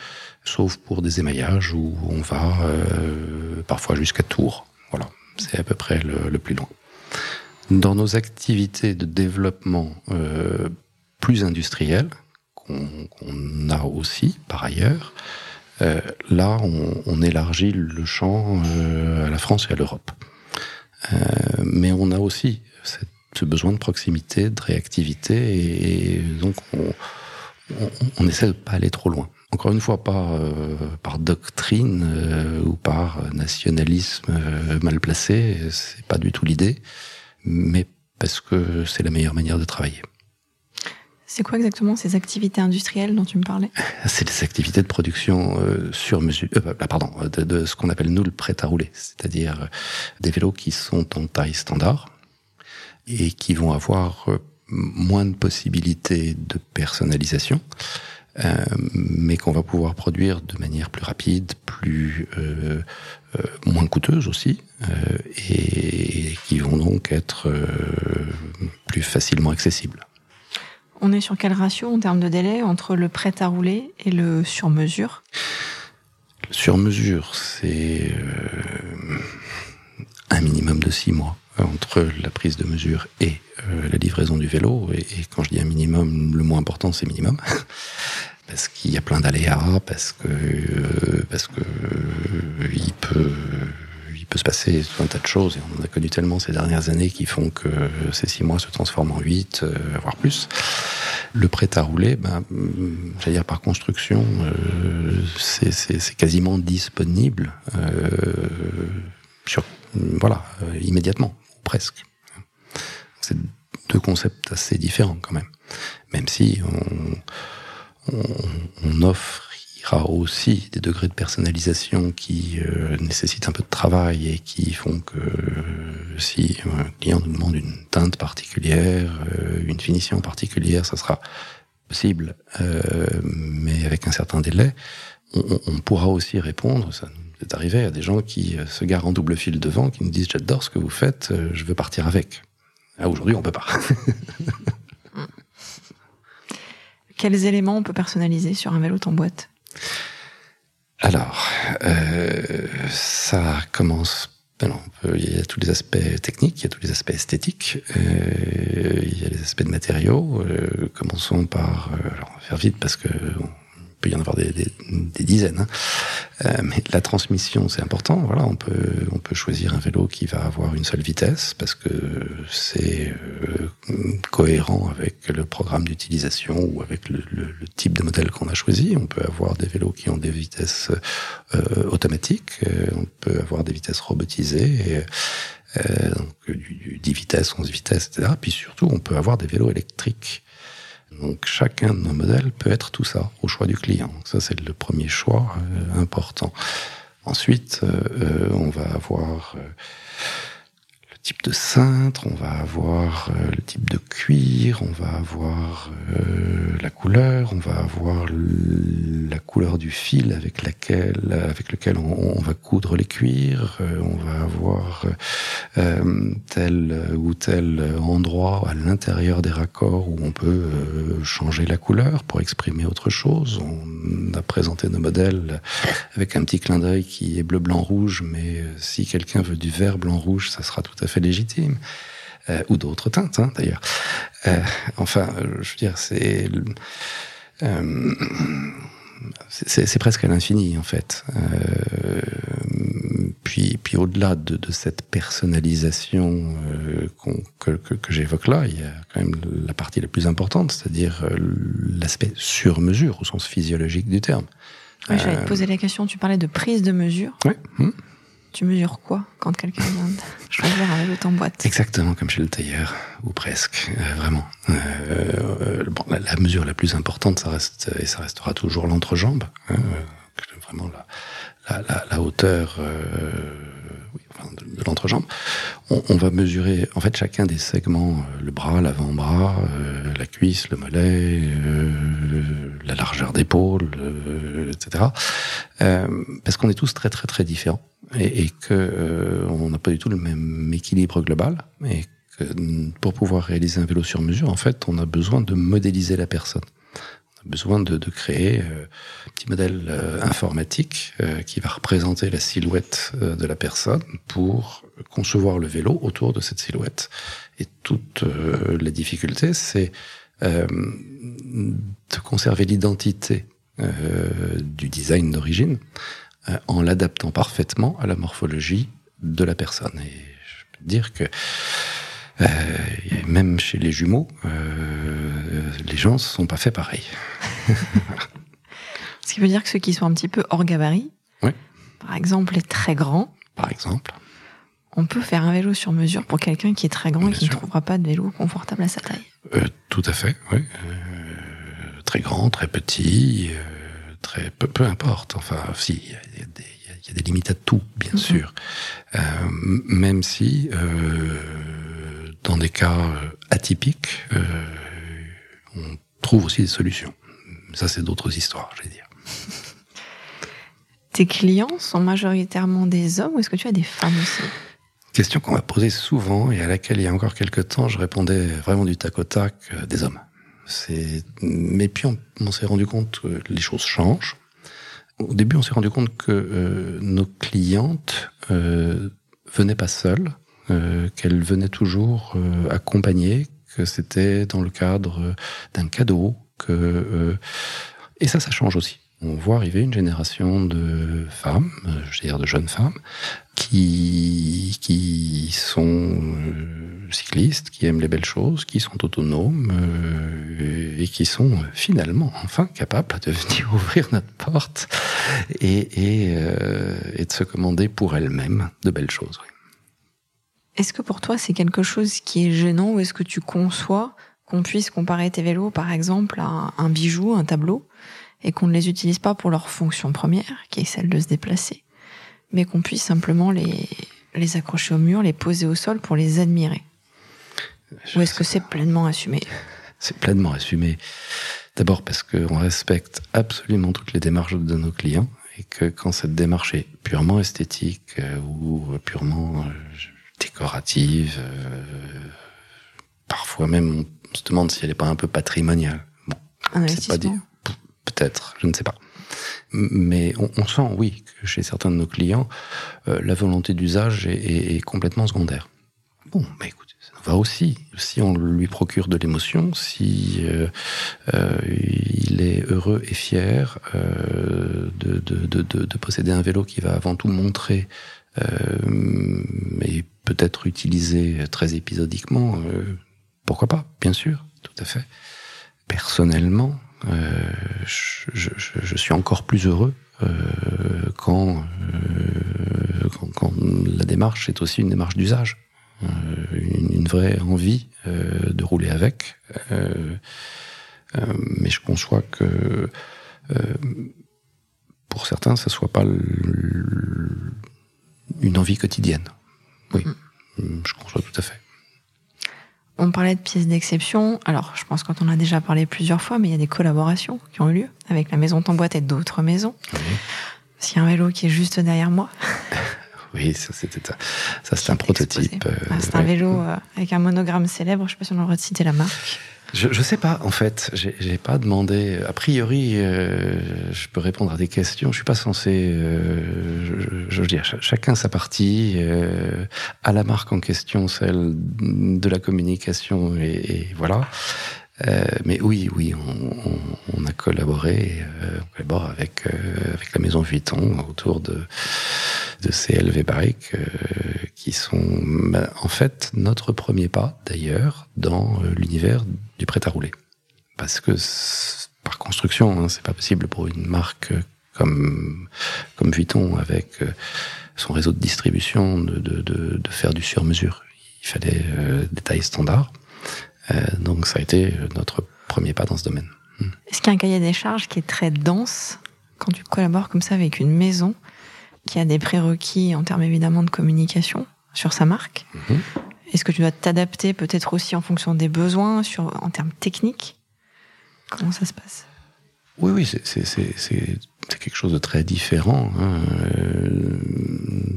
sauf pour des émaillages où on va euh, parfois jusqu'à Tours. Voilà, c'est à peu près le, plus loin. Dans nos activités de développement euh, plus industrielles, qu'on qu a aussi par ailleurs, euh, là, on, on, élargit le champ euh, à la France et à l'Europe. Euh, mais on a aussi ce besoin de proximité, de réactivité, et, et donc on, on, on, essaie de pas aller trop loin. Encore une fois, pas euh, par doctrine euh, ou par nationalisme euh, mal placé, c'est pas du tout l'idée, mais parce que c'est la meilleure manière de travailler. C'est quoi exactement ces activités industrielles dont tu me parlais? C'est des activités de production euh, sur mesure, euh, pardon, de, de, ce qu'on appelle nous le prêt à rouler, c'est-à-dire euh, des vélos qui sont en taille standard et qui vont avoir moins de possibilités de personnalisation, mais qu'on va pouvoir produire de manière plus rapide, plus moins coûteuse aussi, et qui vont donc être plus facilement accessibles. On est sur quel ratio en termes de délai entre le prêt à rouler et le sur-mesure? Le sur-mesure, c'est euh, un minimum de six mois entre la prise de mesure et euh, la livraison du vélo. Et, et, quand je dis un minimum, le moins important, c'est minimum. Parce qu'il y a plein d'aléas, parce que euh, parce que euh, il peut se passer tout un tas de choses et on en a connu tellement ces dernières années qui font que ces six mois se transforment en huit, euh, voire plus. Le prêt à rouler, ben, j'allais dire par construction, c'est quasiment disponible sur, voilà, immédiatement, presque. C'est deux concepts assez différents quand même. Même si on, on, offrira aussi des degrés de personnalisation qui euh, nécessitent un peu de travail et qui font que euh, si un client nous demande une teinte particulière, euh, une finition particulière, ça sera possible, mais avec un certain délai. On, on, pourra aussi répondre, ça nous est arrivé à des gens qui se garent en double fil devant, qui nous disent j'adore ce que vous faites, je veux partir avec. Ah, Aujourd'hui, on peut pas. Quels éléments on peut personnaliser sur un vélo en boîte? Alors, euh, ça commence. Ben il y a tous les aspects techniques, il y a tous les aspects esthétiques, euh, il y a les aspects de matériaux. Euh, commençons par, alors on va faire vite parce que peut y en avoir des, des, des dizaines. Hein. Euh, mais la transmission, c'est important. Voilà, on peut, on peut choisir un vélo qui va avoir une seule vitesse parce que c'est euh, cohérent avec le programme d'utilisation ou avec le, le, le, type de modèle qu'on a choisi. On peut avoir des vélos qui ont des vitesses euh, automatiques. On peut avoir des vitesses robotisées. Euh, donc du, du 10 vitesses, 11 vitesses, etc. Puis surtout, on peut avoir des vélos électriques donc chacun de nos modèles peut être tout ça au choix du client. Ça c'est le premier choix euh, important. Ensuite, euh, euh on va avoir euh, type de cintre, on va avoir euh, le type de cuir, on va avoir euh, la couleur, on va avoir la couleur du fil avec laquelle, avec lequel on, va coudre les cuirs, euh, on va avoir tel ou tel endroit à l'intérieur des raccords où on peut changer la couleur pour exprimer autre chose. On a présenté nos modèles avec un petit clin d'œil qui est bleu, blanc, rouge, mais si quelqu'un veut du vert, blanc, rouge, ça sera tout à fait légitime. Euh, ou d'autres teintes, hein, d'ailleurs. Euh, enfin, je veux dire, c'est euh, c'est presque à l'infini en fait. Euh, puis, puis au-delà de, de, cette personnalisation euh, que, que, que j'évoque là, il y a quand même la partie la plus importante, c'est-à-dire l'aspect sur mesure au sens physiologique du terme. Oui, j'allais te poser la question. Tu parlais de prise de mesure. Oui. Hum. Tu mesures quoi quand quelqu'un vient de choisir un vélo en boîte? Exactement comme chez le tailleur, ou presque, euh, vraiment. Euh, bon, la, la, mesure la plus importante, ça reste et ça restera toujours l'entrejambe. Hein, vraiment la, la, la, hauteur euh, de, l'entrejambe. On, va mesurer en fait chacun des segments, euh, le bras, l'avant-bras, euh, la cuisse, le mollet, euh, la largeur d'épaule, etc. parce qu'on est tous très très très différents et, et que euh, on n'a pas du tout le même équilibre global et que pour pouvoir réaliser un vélo sur mesure, en fait, on a besoin de modéliser la personne. A besoin de, de créer euh, un petit modèle euh, informatique euh, qui va représenter la silhouette de la personne pour concevoir le vélo autour de cette silhouette. Et toute la difficulté, c'est de conserver l'identité du design d'origine en l'adaptant parfaitement à la morphologie de la personne. Et je peux dire que euh, même chez les jumeaux, euh, les gens ne sont pas faits pareil. Ce qui veut dire que ceux qui sont un petit peu hors gabarit, oui. par exemple les très grands, par exemple, on peut faire un vélo sur mesure pour quelqu'un qui est très grand Bien et qui sûr. ne trouvera pas de vélo confortable à sa taille. Euh, tout à fait, oui. Très grand, très petit. Très peu, peu importe. Enfin, si, il y, y, y, a des limites à tout, bien mm -hmm. sûr. Euh, même si, euh, dans des cas atypiques, euh, on trouve aussi des solutions. Ça, c'est d'autres histoires, je vais dire. Tes clients sont majoritairement des hommes ou est-ce que tu as des femmes aussi? Question qu'on m'a posée souvent et à laquelle il y a encore quelques temps, je répondais vraiment du tac au tac euh, des hommes. C'est, mais puis on, on s'est rendu compte que les choses changent. Au début, on s'est rendu compte que euh, nos clientes euh, venaient pas seules, euh, qu'elles venaient toujours euh, accompagnées, que c'était dans le cadre d'un cadeau, euh, et ça, ça change aussi. On voit arriver une génération de femmes, euh, je veux dire de jeunes femmes, qui, qui sont euh, cyclistes, qui aiment les belles choses, qui sont autonomes, euh, et qui sont finalement enfin capables de venir ouvrir notre porte et de se commander pour elles-mêmes de belles choses. Est-ce que pour toi c'est quelque chose qui est gênant ou est-ce que tu conçois qu'on puisse comparer tes vélos par exemple à un bijou, un tableau et qu'on ne les utilise pas pour leur fonction première qui est celle de se déplacer mais qu'on puisse simplement les, les accrocher au mur, les poser au sol pour les admirer? Ou est-ce que c'est pleinement assumé? C'est pleinement assumé. D'abord parce qu'on respecte absolument toutes les démarches de nos clients et que quand cette démarche est purement esthétique euh, ou purement euh, décorative, euh, parfois même on se demande si elle n'est pas un peu patrimoniale. Bon, un investissement. Peut-être, je ne sais pas. Mais on, on, sent, oui, que chez certains de nos clients, euh, la volonté d'usage est, est, est, complètement secondaire. Bon, bah écoutez, ça va aussi. Si on lui procure de l'émotion, si euh, euh, il est heureux et fier de, de, de, de, posséder un vélo qui va avant tout montrer et peut-être utiliser très épisodiquement, euh, pourquoi pas, bien sûr, tout à fait. Personnellement, euh, je, je, je, suis encore plus heureux euh, quand, euh, quand, quand, la démarche est aussi une démarche d'usage, euh, une, une, vraie envie euh, de rouler avec. mais je conçois que pour certains, ça soit pas le, une envie quotidienne. Oui, mm. je conçois tout à fait. On parlait de pièces d'exception. Alors, je pense qu'on en a déjà parlé plusieurs fois, mais il y a des collaborations qui ont eu lieu avec la maison Tamboite et d'autres maisons. Oui. S'il y a un vélo qui est juste derrière moi. oui, ça c'était ça, c'est un prototype. Euh, ah, c'est un vélo euh, avec un monogramme célèbre. Je sais pas si on aurait citer la marque. Je, je sais pas, en fait. J'ai pas demandé. A priori, euh, je peux répondre à des questions. Je suis pas censé. Euh, je, je, veux dire, chacun sa partie. Euh, à la marque en question, celle de la communication, et, et voilà. Euh, mais oui, oui, on, on, on a collaboré, euh, on collabore avec euh, avec la maison Vuitton autour de de ces LV Bike qui sont bah, en fait notre premier pas d'ailleurs dans l'univers du prêt à rouler, parce que par construction, hein, c'est pas possible pour une marque comme comme Vuitton avec son réseau de distribution de de, de, faire du sur mesure. Il fallait des tailles standards. Euh, donc ça a été notre premier pas dans ce domaine. Est-ce qu'il y a un cahier des charges qui est très dense quand tu collabores comme ça avec une maison? Qui a des prérequis en termes évidemment de communication sur sa marque -hmm. Est-ce que tu dois t'adapter peut-être aussi en fonction des besoins sur, en termes techniques? Comment ça se passe? Oui, oui, c'est quelque chose de très différent. Hein. Euh,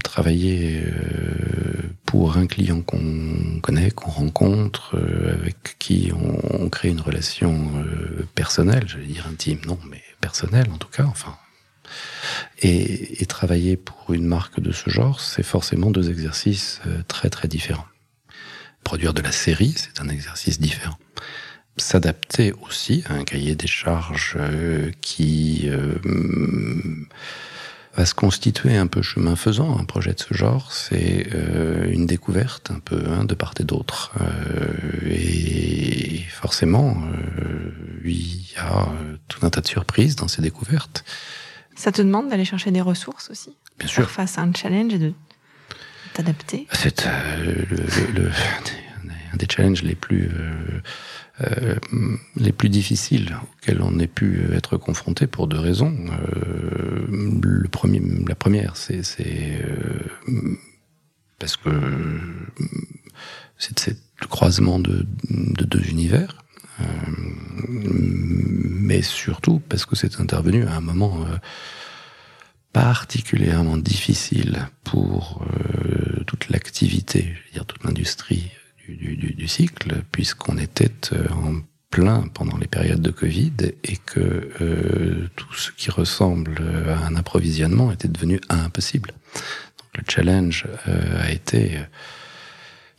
travailler euh, pour un client qu'on connaît, qu'on rencontre, euh, avec qui on, on, crée une relation personnelle, j'allais dire intime, non, mais personnelle en tout cas, enfin. Et, travailler pour une marque de ce genre, c'est forcément deux exercices euh, très très différents. Produire de la série, c'est un exercice différent s'adapter aussi à un cahier des charges euh, qui euh, va se constituer un peu chemin faisant. Un projet de ce genre, c'est une découverte un peu hein, de part et d'autre. Et forcément, il y a tout un tas de surprises dans ces découvertes. Ça te demande d'aller chercher des ressources aussi Bien sûr. Face à un challenge et de t'adapter C'est le, le, le, un des challenges les plus euh, les plus difficiles auxquels on ait pu être confronté pour deux raisons. Euh, le premier, la première, c'est euh, parce que c'est le croisement de, de deux univers, euh, mais surtout parce que c'est intervenu à un moment euh, particulièrement difficile pour euh, toute l'activité, dire toute l'industrie du, du, du cycle, puisqu'on était euh, en plein pendant les périodes de Covid et que euh, tout ce qui ressemble à un approvisionnement était devenu impossible. Le challenge a été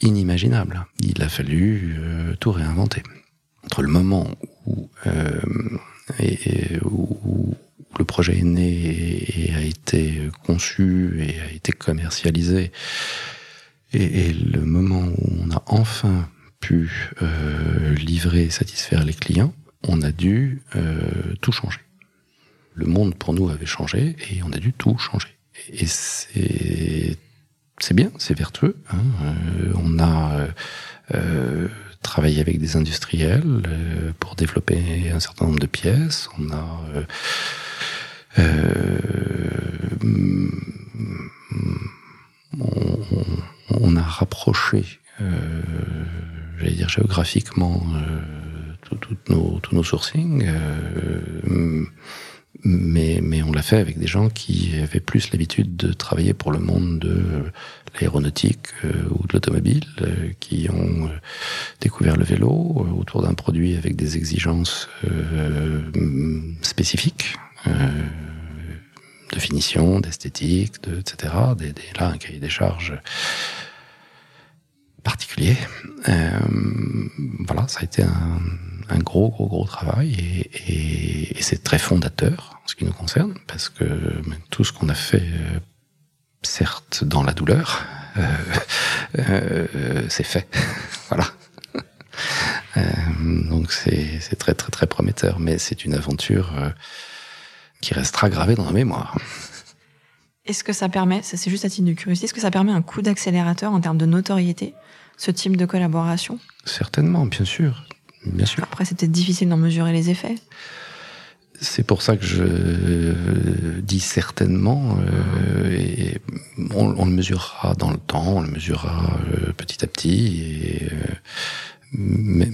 inimaginable. Il a fallu tout réinventer. Entre le moment où, euh, où le projet est né et, a été conçu et a été commercialisé, et, le moment où on a enfin pu euh, livrer et satisfaire les clients, on a dû euh, tout changer. Le monde pour nous avait changé et on a dû tout changer. Et c'est bien, c'est vertueux. Hein. On a travaillé avec des industriels euh, pour développer un certain nombre de pièces. On a on, on, a rapproché, j'allais dire géographiquement, tous nos, nos sourcings mais, mais on l'a fait avec des gens qui avaient plus l'habitude de travailler pour le monde de l'aéronautique euh, ou de l'automobile, euh, qui ont euh, découvert le vélo autour d'un produit avec des exigences spécifiques de finition, d'esthétique, de, etc. Des, des, là, un cahier des charges particulier. voilà, ça a été un un gros, gros, gros travail et, et, c'est très fondateur en ce qui nous concerne parce que tout ce qu'on a fait, euh, certes dans la douleur, euh, euh, c'est fait. voilà. donc c'est très, très, très prometteur, mais c'est une aventure qui restera gravée dans la mémoire. Est-ce que ça permet, ça c'est juste à titre de curiosité, est-ce que ça permet un coup d'accélérateur en termes de notoriété, ce type de collaboration? Certainement, bien sûr. Bien sûr. Après, c'était difficile d'en mesurer les effets. C'est pour ça que je dis certainement, euh, et on, le mesurera dans le temps, on le mesurera euh, petit à petit, et, euh, mais,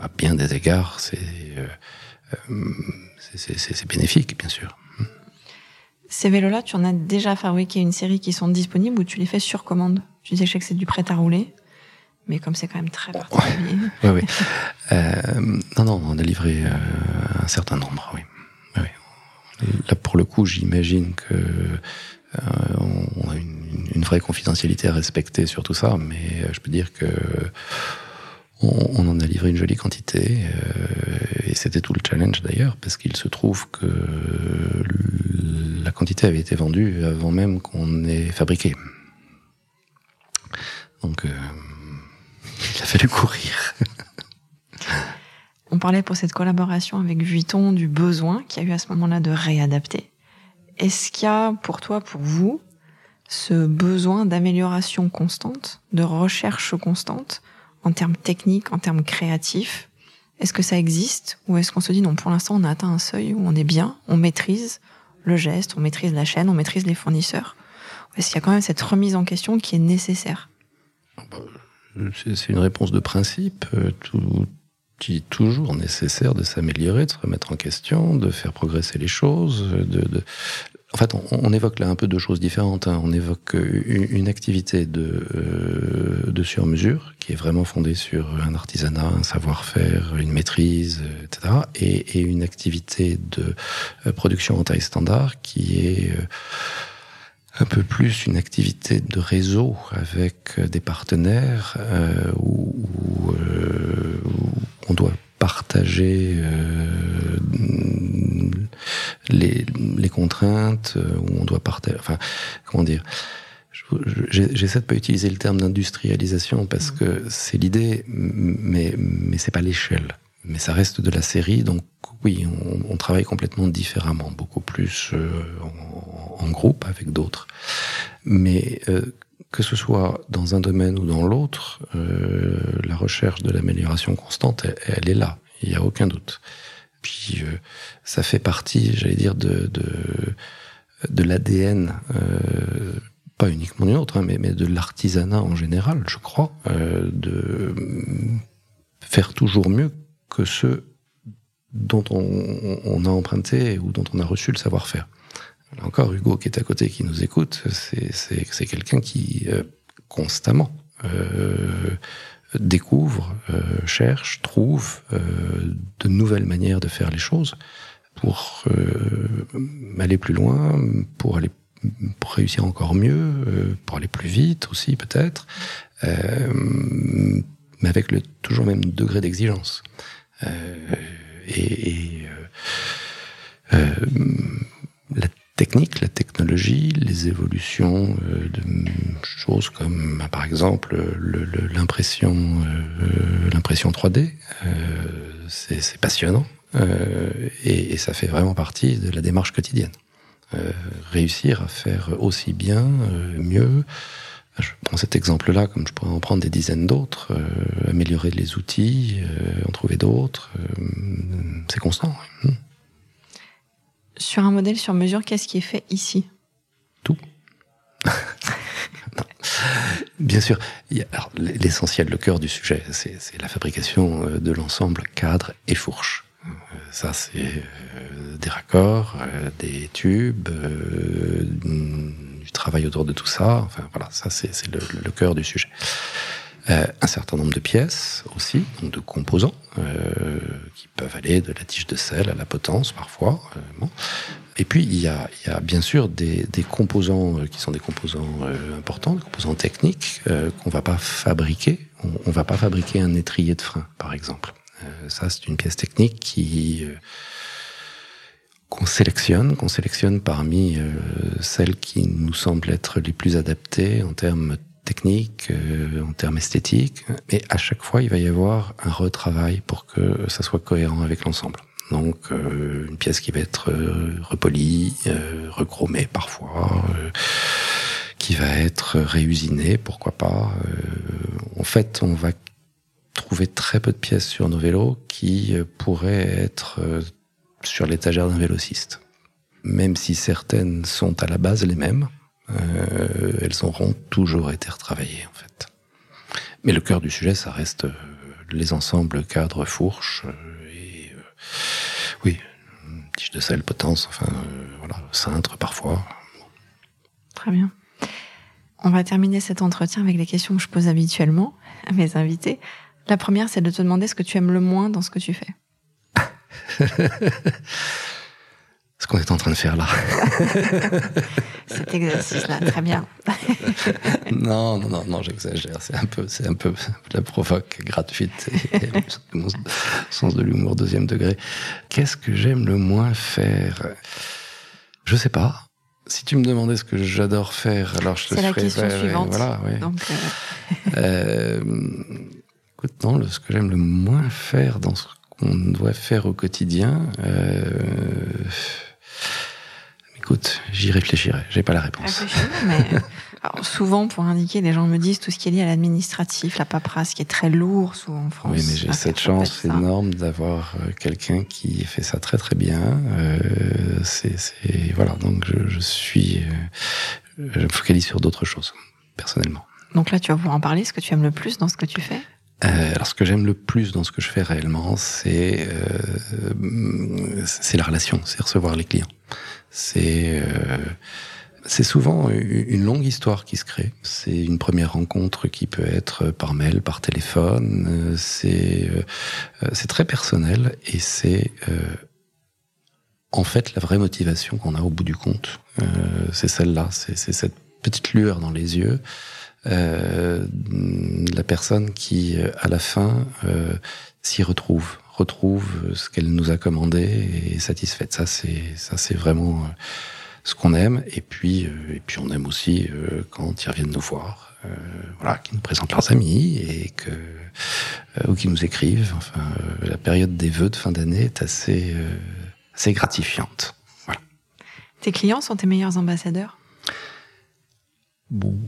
à bien des égards, c'est c'est bénéfique, bien sûr. Ces vélos-là, tu en as déjà fabriqué une série qui sont disponibles ou tu les fais sur commande? Tu disais que c'est du prêt à rouler mais comme c'est quand même très particulier. oui, oui. Euh, non, non, on a livré euh, un certain nombre, oui. Là, pour le coup, j'imagine que euh, on a une, une, vraie confidentialité à respecter sur tout ça, mais je peux dire que on, on en a livré une jolie quantité, et c'était tout le challenge d'ailleurs, parce qu'il se trouve que la quantité avait été vendue avant même qu'on ait fabriqué. Donc il a fallu courir. On parlait pour cette collaboration avec Vuitton du besoin qu'il y a eu à ce moment-là de réadapter. Est-ce qu'il y a pour toi, pour vous, ce besoin d'amélioration constante, de recherche constante, en termes techniques, en termes créatifs? Est-ce que ça existe Ou est-ce qu'on se dit non, pour l'instant on a atteint un seuil où on est bien, on maîtrise le geste, on maîtrise la chaîne, on maîtrise les fournisseurs? Est-ce qu'il y a quand même cette remise en question qui est nécessaire? C'est une réponse de principe. Euh, tout, il est toujours nécessaire de s'améliorer, de se remettre en question, de faire progresser les choses. De, de... En fait, on, évoque là un peu deux choses différentes. Hein. On évoque une, activité de, euh, de sur-mesure qui est vraiment fondée sur un artisanat, un savoir-faire, une maîtrise, etc. Et, et, une activité de euh, production en taille standard qui est un peu plus une activité de réseau avec des partenaires euh, où, euh, où, on doit partager euh, les, les, contraintes, où on doit partager, enfin, comment dire, J'essaie de pas utiliser le terme d'industrialisation parce mmh. que c'est l'idée, mais mais c'est pas l'échelle mais ça reste de la série, donc oui, on, travaille complètement différemment, beaucoup plus euh, en, groupe avec d'autres. Mais euh, que ce soit dans un domaine ou dans l'autre, euh, la recherche de l'amélioration constante, elle, est là, il n'y a aucun doute. Puis ça fait partie, j'allais dire, de, de, l'ADN, pas uniquement du nôtre, hein, mais, mais de l'artisanat en général, je crois, de faire toujours mieux que ceux dont on, a emprunté ou dont on a reçu le savoir-faire. Là encore, Hugo qui est à côté, qui nous écoute, c'est quelqu'un qui euh, constamment euh, découvre, euh, cherche, trouve de nouvelles manières de faire les choses pour aller plus loin, pour réussir encore mieux, pour aller plus vite aussi peut-être, mais avec le toujours même degré d'exigence. Euh, et, euh, euh, la technique, la technologie, les évolutions de choses comme, par exemple, l'impression, l'impression 3D. c'est passionnant et, ça fait vraiment partie de la démarche quotidienne. réussir à faire aussi bien, mieux, je prends cet exemple-là, comme je pourrais en prendre des dizaines d'autres, euh, améliorer les outils, euh, en trouver d'autres, euh, c'est constant. Hmm. Sur un modèle sur mesure, qu'est-ce qui est fait ici? Tout. Bien sûr, l'essentiel, le cœur du sujet, c'est la fabrication de l'ensemble cadre et fourche. Ça, c'est des raccords, des tubes, travail autour de tout ça. Enfin voilà, ça c'est le, cœur du sujet. Euh, un certain nombre de pièces aussi, donc de composants, euh, qui peuvent aller de la tige de sel à la potence parfois. Euh. Et puis il y, a, bien sûr des, composants qui sont des composants importants, des composants techniques qu'on va pas fabriquer. On, on, va pas fabriquer un étrier de frein, par exemple. ça c'est une pièce technique qui qu'on sélectionne, qu'on sélectionne parmi euh, celles qui nous semblent être les plus adaptées en termes techniques, euh, en termes esthétiques. Et à chaque fois, il va y avoir un retravail pour que ça soit cohérent avec l'ensemble. Donc, euh, une pièce qui va être repolie, rechromée parfois, qui va être réusinée, pourquoi pas. en fait, on va trouver très peu de pièces sur nos vélos qui pourraient être sur l'étagère d'un vélociste. Même si certaines sont à la base les mêmes, euh, elles auront toujours été retravaillées en fait. Mais le cœur du sujet, ça reste euh, les ensembles cadres, fourches euh, et oui, tige de sel, potence, enfin voilà, cintre parfois. Très bien. On va terminer cet entretien avec les questions que je pose habituellement à mes invités. La première, c'est de te demander ce que tu aimes le moins dans ce que tu fais. Ce qu'on est en train de faire là. Cet exercice-là, très bien. non, non, non, non, j'exagère. C'est un peu, c'est un peu la provoque gratuite et mon sens de l'humour deuxième degré. Qu'est-ce que j'aime le moins faire? Je sais pas. Si tu me demandais ce que j'adore faire, alors je te C'est la question suivante. voilà, ouais. Donc, euh... euh, écoute, non, ce que j'aime le moins faire dans ce qu'on doit faire au quotidien. Euh... Écoute, j'y réfléchirai. J'ai pas la réponse. Mais alors, souvent, pour indiquer, les gens me disent tout ce qui est lié à l'administratif, la paperasse, qui est très lourd souvent en France. Oui, mais j'ai cette chance énorme d'avoir euh, quelqu'un qui fait ça très très bien. Euh, c'est voilà, donc je, je suis, euh, je me focalise sur d'autres choses personnellement. Donc là, tu vas pouvoir en parler. Ce que tu aimes le plus dans ce que tu fais? Euh, alors, ce que j'aime le plus dans ce que je fais réellement, c'est euh, c'est la relation, c'est recevoir les clients. C'est euh, c'est souvent une longue histoire qui se crée. C'est une première rencontre qui peut être par mail, par téléphone. C'est c'est très personnel et c'est en fait la vraie motivation qu'on a au bout du compte. c'est celle-là, c'est cette petite lueur dans les yeux euh, la personne qui, euh, à la fin, euh, s'y retrouve, retrouve ce qu'elle nous a commandé et est satisfaite. Ça, c'est ça, c'est vraiment ce qu'on aime. Et puis, et puis, on aime aussi quand ils reviennent nous voir, voilà, qui nous présentent leurs amis et que ou qui nous écrivent. Enfin, la période des vœux de fin d'année est assez, assez gratifiante. Voilà. Tes clients sont tes meilleurs ambassadeurs? Bon,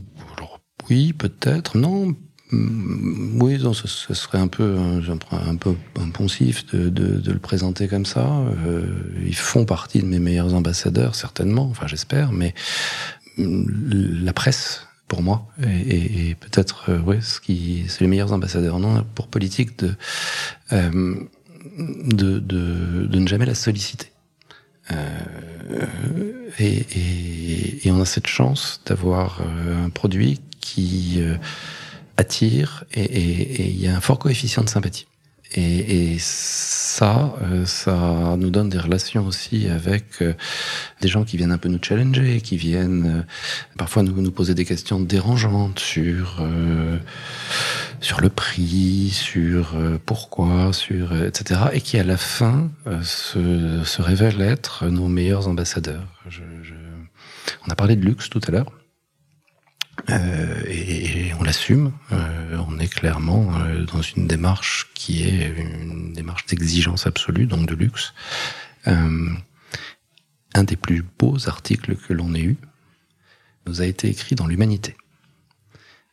oui, peut-être. Non. Mm, oui, ce, serait un peu, un, peu impensif de, le présenter comme ça. Euh, ils font partie de mes meilleurs ambassadeurs, certainement. Enfin, j'espère. Mais mm, la presse, pour moi, et, peut-être, euh, ce qui, c'est les meilleurs ambassadeurs. Non, pour politique de, euh, de, de, ne jamais la solliciter. Euh, et, et, et, on a cette chance d'avoir un produit qui euh, attire et il y a un fort coefficient de sympathie. Et, et ça, euh, ça nous donne des relations aussi avec euh, des gens qui viennent un peu nous challenger, qui viennent parfois nous, nous poser des questions dérangeantes sur sur le prix, sur pourquoi, sur etc. Et qui à la fin se, se révèlent être nos meilleurs ambassadeurs. Je, je On a parlé de luxe tout à l'heure. Euh, et, on l'assume. Euh, on est clairement euh, dans une démarche qui est une démarche d'exigence absolue, donc de luxe. un des plus beaux articles que l'on ait eu nous a été écrit dans l'Humanité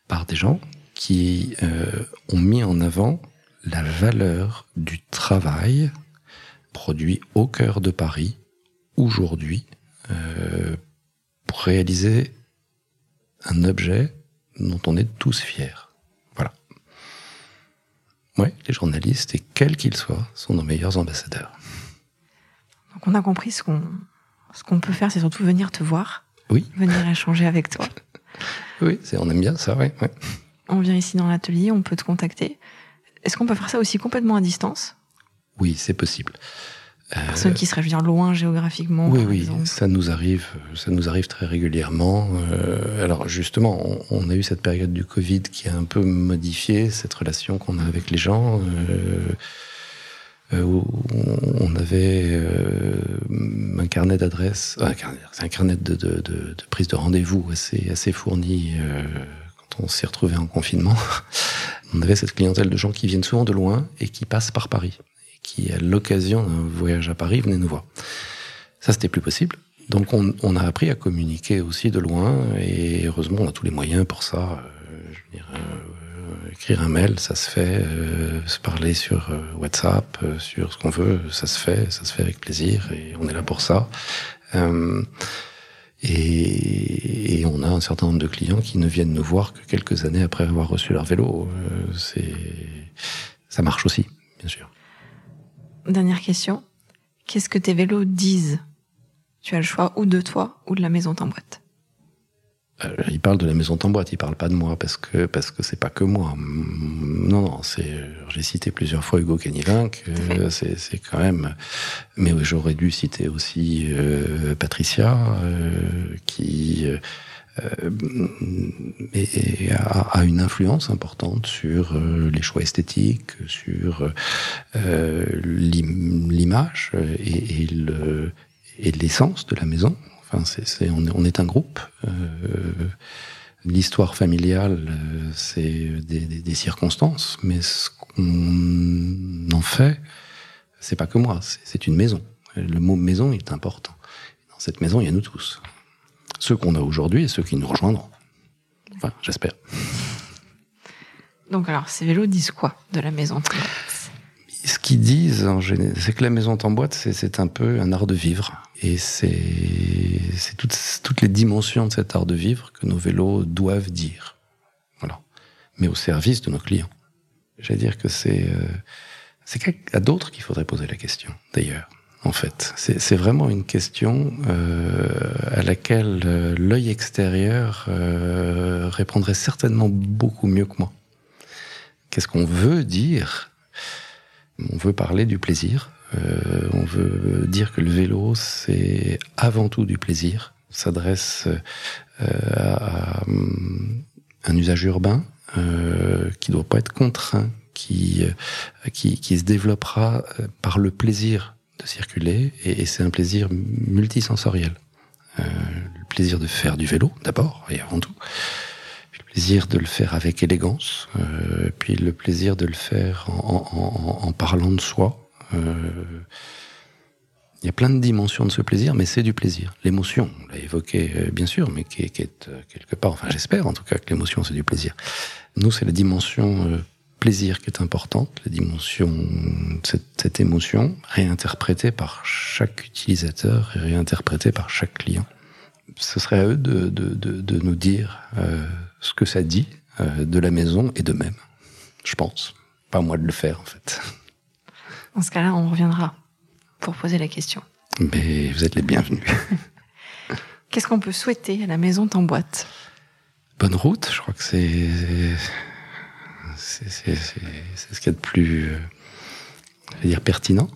par des gens qui ont mis en avant la valeur du travail produit au cœur de Paris aujourd'hui pour réaliser un objet dont on est tous fiers. Voilà. Ouais, les journalistes, et quels qu'ils soient, sont nos meilleurs ambassadeurs. Donc on a compris ce qu'on ce qu'on peut faire, c'est surtout venir te voir. Oui. Venir échanger avec toi. oui, on aime bien ça, oui. Ouais. On vient ici dans l'atelier, on peut te contacter. Est-ce qu'on peut faire ça aussi complètement à distance? Oui, c'est possible. Personne qui serait, je veux dire, loin géographiquement. Oui, oui, ça nous arrive, ça nous arrive très régulièrement. Euh, alors justement, on, a eu cette période du Covid qui a un peu modifié cette relation qu'on a avec les gens. Euh, euh on avait euh, un carnet d'adresses, un carnet de, de, de, de prise de rendez-vous assez, assez fourni euh, quand on s'est retrouvé en confinement. on avait cette clientèle de gens qui viennent souvent de loin et qui passent par Paris qui, à l'occasion d'un voyage à Paris, venait nous voir. Ça, c'était plus possible. Donc, on, on, a appris à communiquer aussi de loin, et heureusement, on a tous les moyens pour ça. Euh, je veux dire, euh, écrire un mail, ça se fait. Euh, se parler sur euh, WhatsApp, euh, sur ce qu'on veut, ça se fait. Ça se fait avec plaisir, et on est là pour ça. Et, et, on a un certain nombre de clients qui ne viennent nous voir que quelques années après avoir reçu leur vélo. c'est, ça marche aussi, bien sûr. Dernière question. Qu'est-ce que tes vélos disent? Tu as le choix ou de toi ou de la maison en boîte. Euh, il parle de la maison en boîte, il parle pas de moi parce que parce que c'est pas que moi. Non, non, c'est. J'ai cité plusieurs fois Hugo Canivin, c'est c'est quand même. Mais j'aurais dû citer aussi euh, Patricia, euh, qui euh, et, a, une influence importante sur euh, les choix esthétiques, sur euh, l'image et, le, et l'essence de la maison. Enfin, on, est, un groupe. L'histoire familiale, c'est des, circonstances, mais ce qu'on en fait, c'est pas que moi, c'est une maison. Le mot maison est important. Dans cette maison, il y a nous tous ceux qu'on a aujourd'hui et ceux qui nous rejoindront. Enfin, j'espère. Donc alors, ces vélos disent quoi de la maison en boîte Ce qu'ils disent, c'est que la maison en boîte, c'est un peu un art de vivre. Et c'est toutes, toutes les dimensions de cet art de vivre que nos vélos doivent dire. Voilà. Mais au service de nos clients. J'allais dire que c'est euh, c'est à d'autres qu'il faudrait poser la question, d'ailleurs en fait. C'est vraiment une question euh, à laquelle euh, l'œil extérieur euh, répondrait certainement beaucoup mieux que moi. Qu'est-ce qu'on veut dire? On veut parler du plaisir. Euh, on veut dire que le vélo, c'est avant tout du plaisir. S'adresse euh, à, un usage urbain qui ne doit pas être contraint, qui, qui, qui se développera par le plaisir de circuler et, c'est un plaisir multisensoriel. Euh, le plaisir de faire du vélo d'abord et avant tout, le plaisir de le faire avec élégance, euh, puis le plaisir de le faire en, parlant de soi. Euh, il y a plein de dimensions de ce plaisir, mais c'est du plaisir. L'émotion, on l'a évoqué bien sûr, mais qui est, quelque part, enfin j'espère en tout cas que l'émotion c'est du plaisir. Nous c'est la dimension plaisir qui est importante, la dimension cette, cette émotion, réinterprétée par chaque utilisateur et réinterprétée par chaque client. Ce serait à eux de, de, de, de nous dire euh, ce que ça dit euh, de la maison et de même, je pense. Pas à moi de le faire, en fait. Dans ce cas-là, on reviendra pour poser la question. Mais vous êtes les bienvenus. Qu'est-ce qu'on peut souhaiter à la maison en boîte? Bonne route, je crois que c'est c'est ce qu'il y a de plus, euh, je dire, pertinent.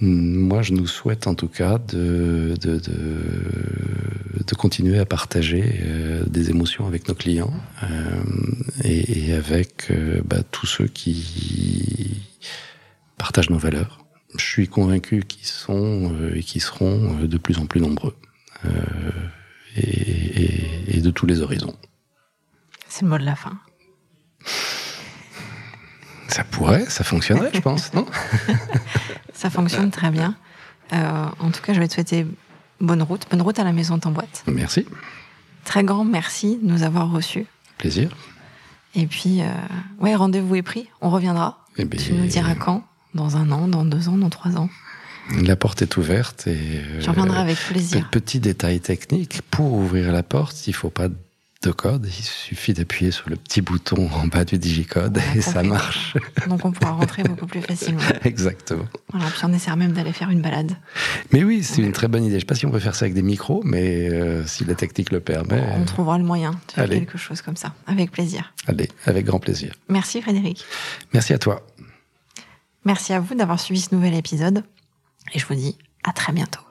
Moi, je nous souhaite en tout cas de, de, de, continuer à partager euh, des émotions avec nos clients euh, et, avec euh, bah, tous ceux qui partagent nos valeurs. Je suis convaincu qu'ils sont euh, et qu'ils seront de plus en plus nombreux. et de tous les horizons. C'est le mot de la fin. Ça pourrait, ça fonctionnerait, je pense, non? Ça fonctionne très bien. Euh, en tout cas, je vais te souhaiter bonne route, bonne route à la maison boîte. Merci. Très grand merci de nous avoir reçus. Plaisir. Et puis, euh, ouais, rendez-vous est pris. On reviendra. Eh bien, tu nous diras quand? Dans un an, dans deux ans, dans trois ans? La porte est ouverte et. Je reviendrai avec plaisir. Petit détail technique pour ouvrir la porte, il faut pas de code, il suffit d'appuyer sur le petit bouton en bas du digicode et ça marche. Donc on pourra rentrer beaucoup plus facilement. Exactement. Voilà, puis on essaiera même d'aller faire une balade. Mais oui, c'est une très bonne idée. Je ne sais pas si on peut faire ça avec des micros, mais euh, si la technique le permet. On trouvera le moyen de faire quelque chose comme ça, avec plaisir. Allez, avec grand plaisir. Merci Frédéric. Merci à toi. Merci à vous d'avoir suivi ce nouvel épisode et je vous dis à très bientôt.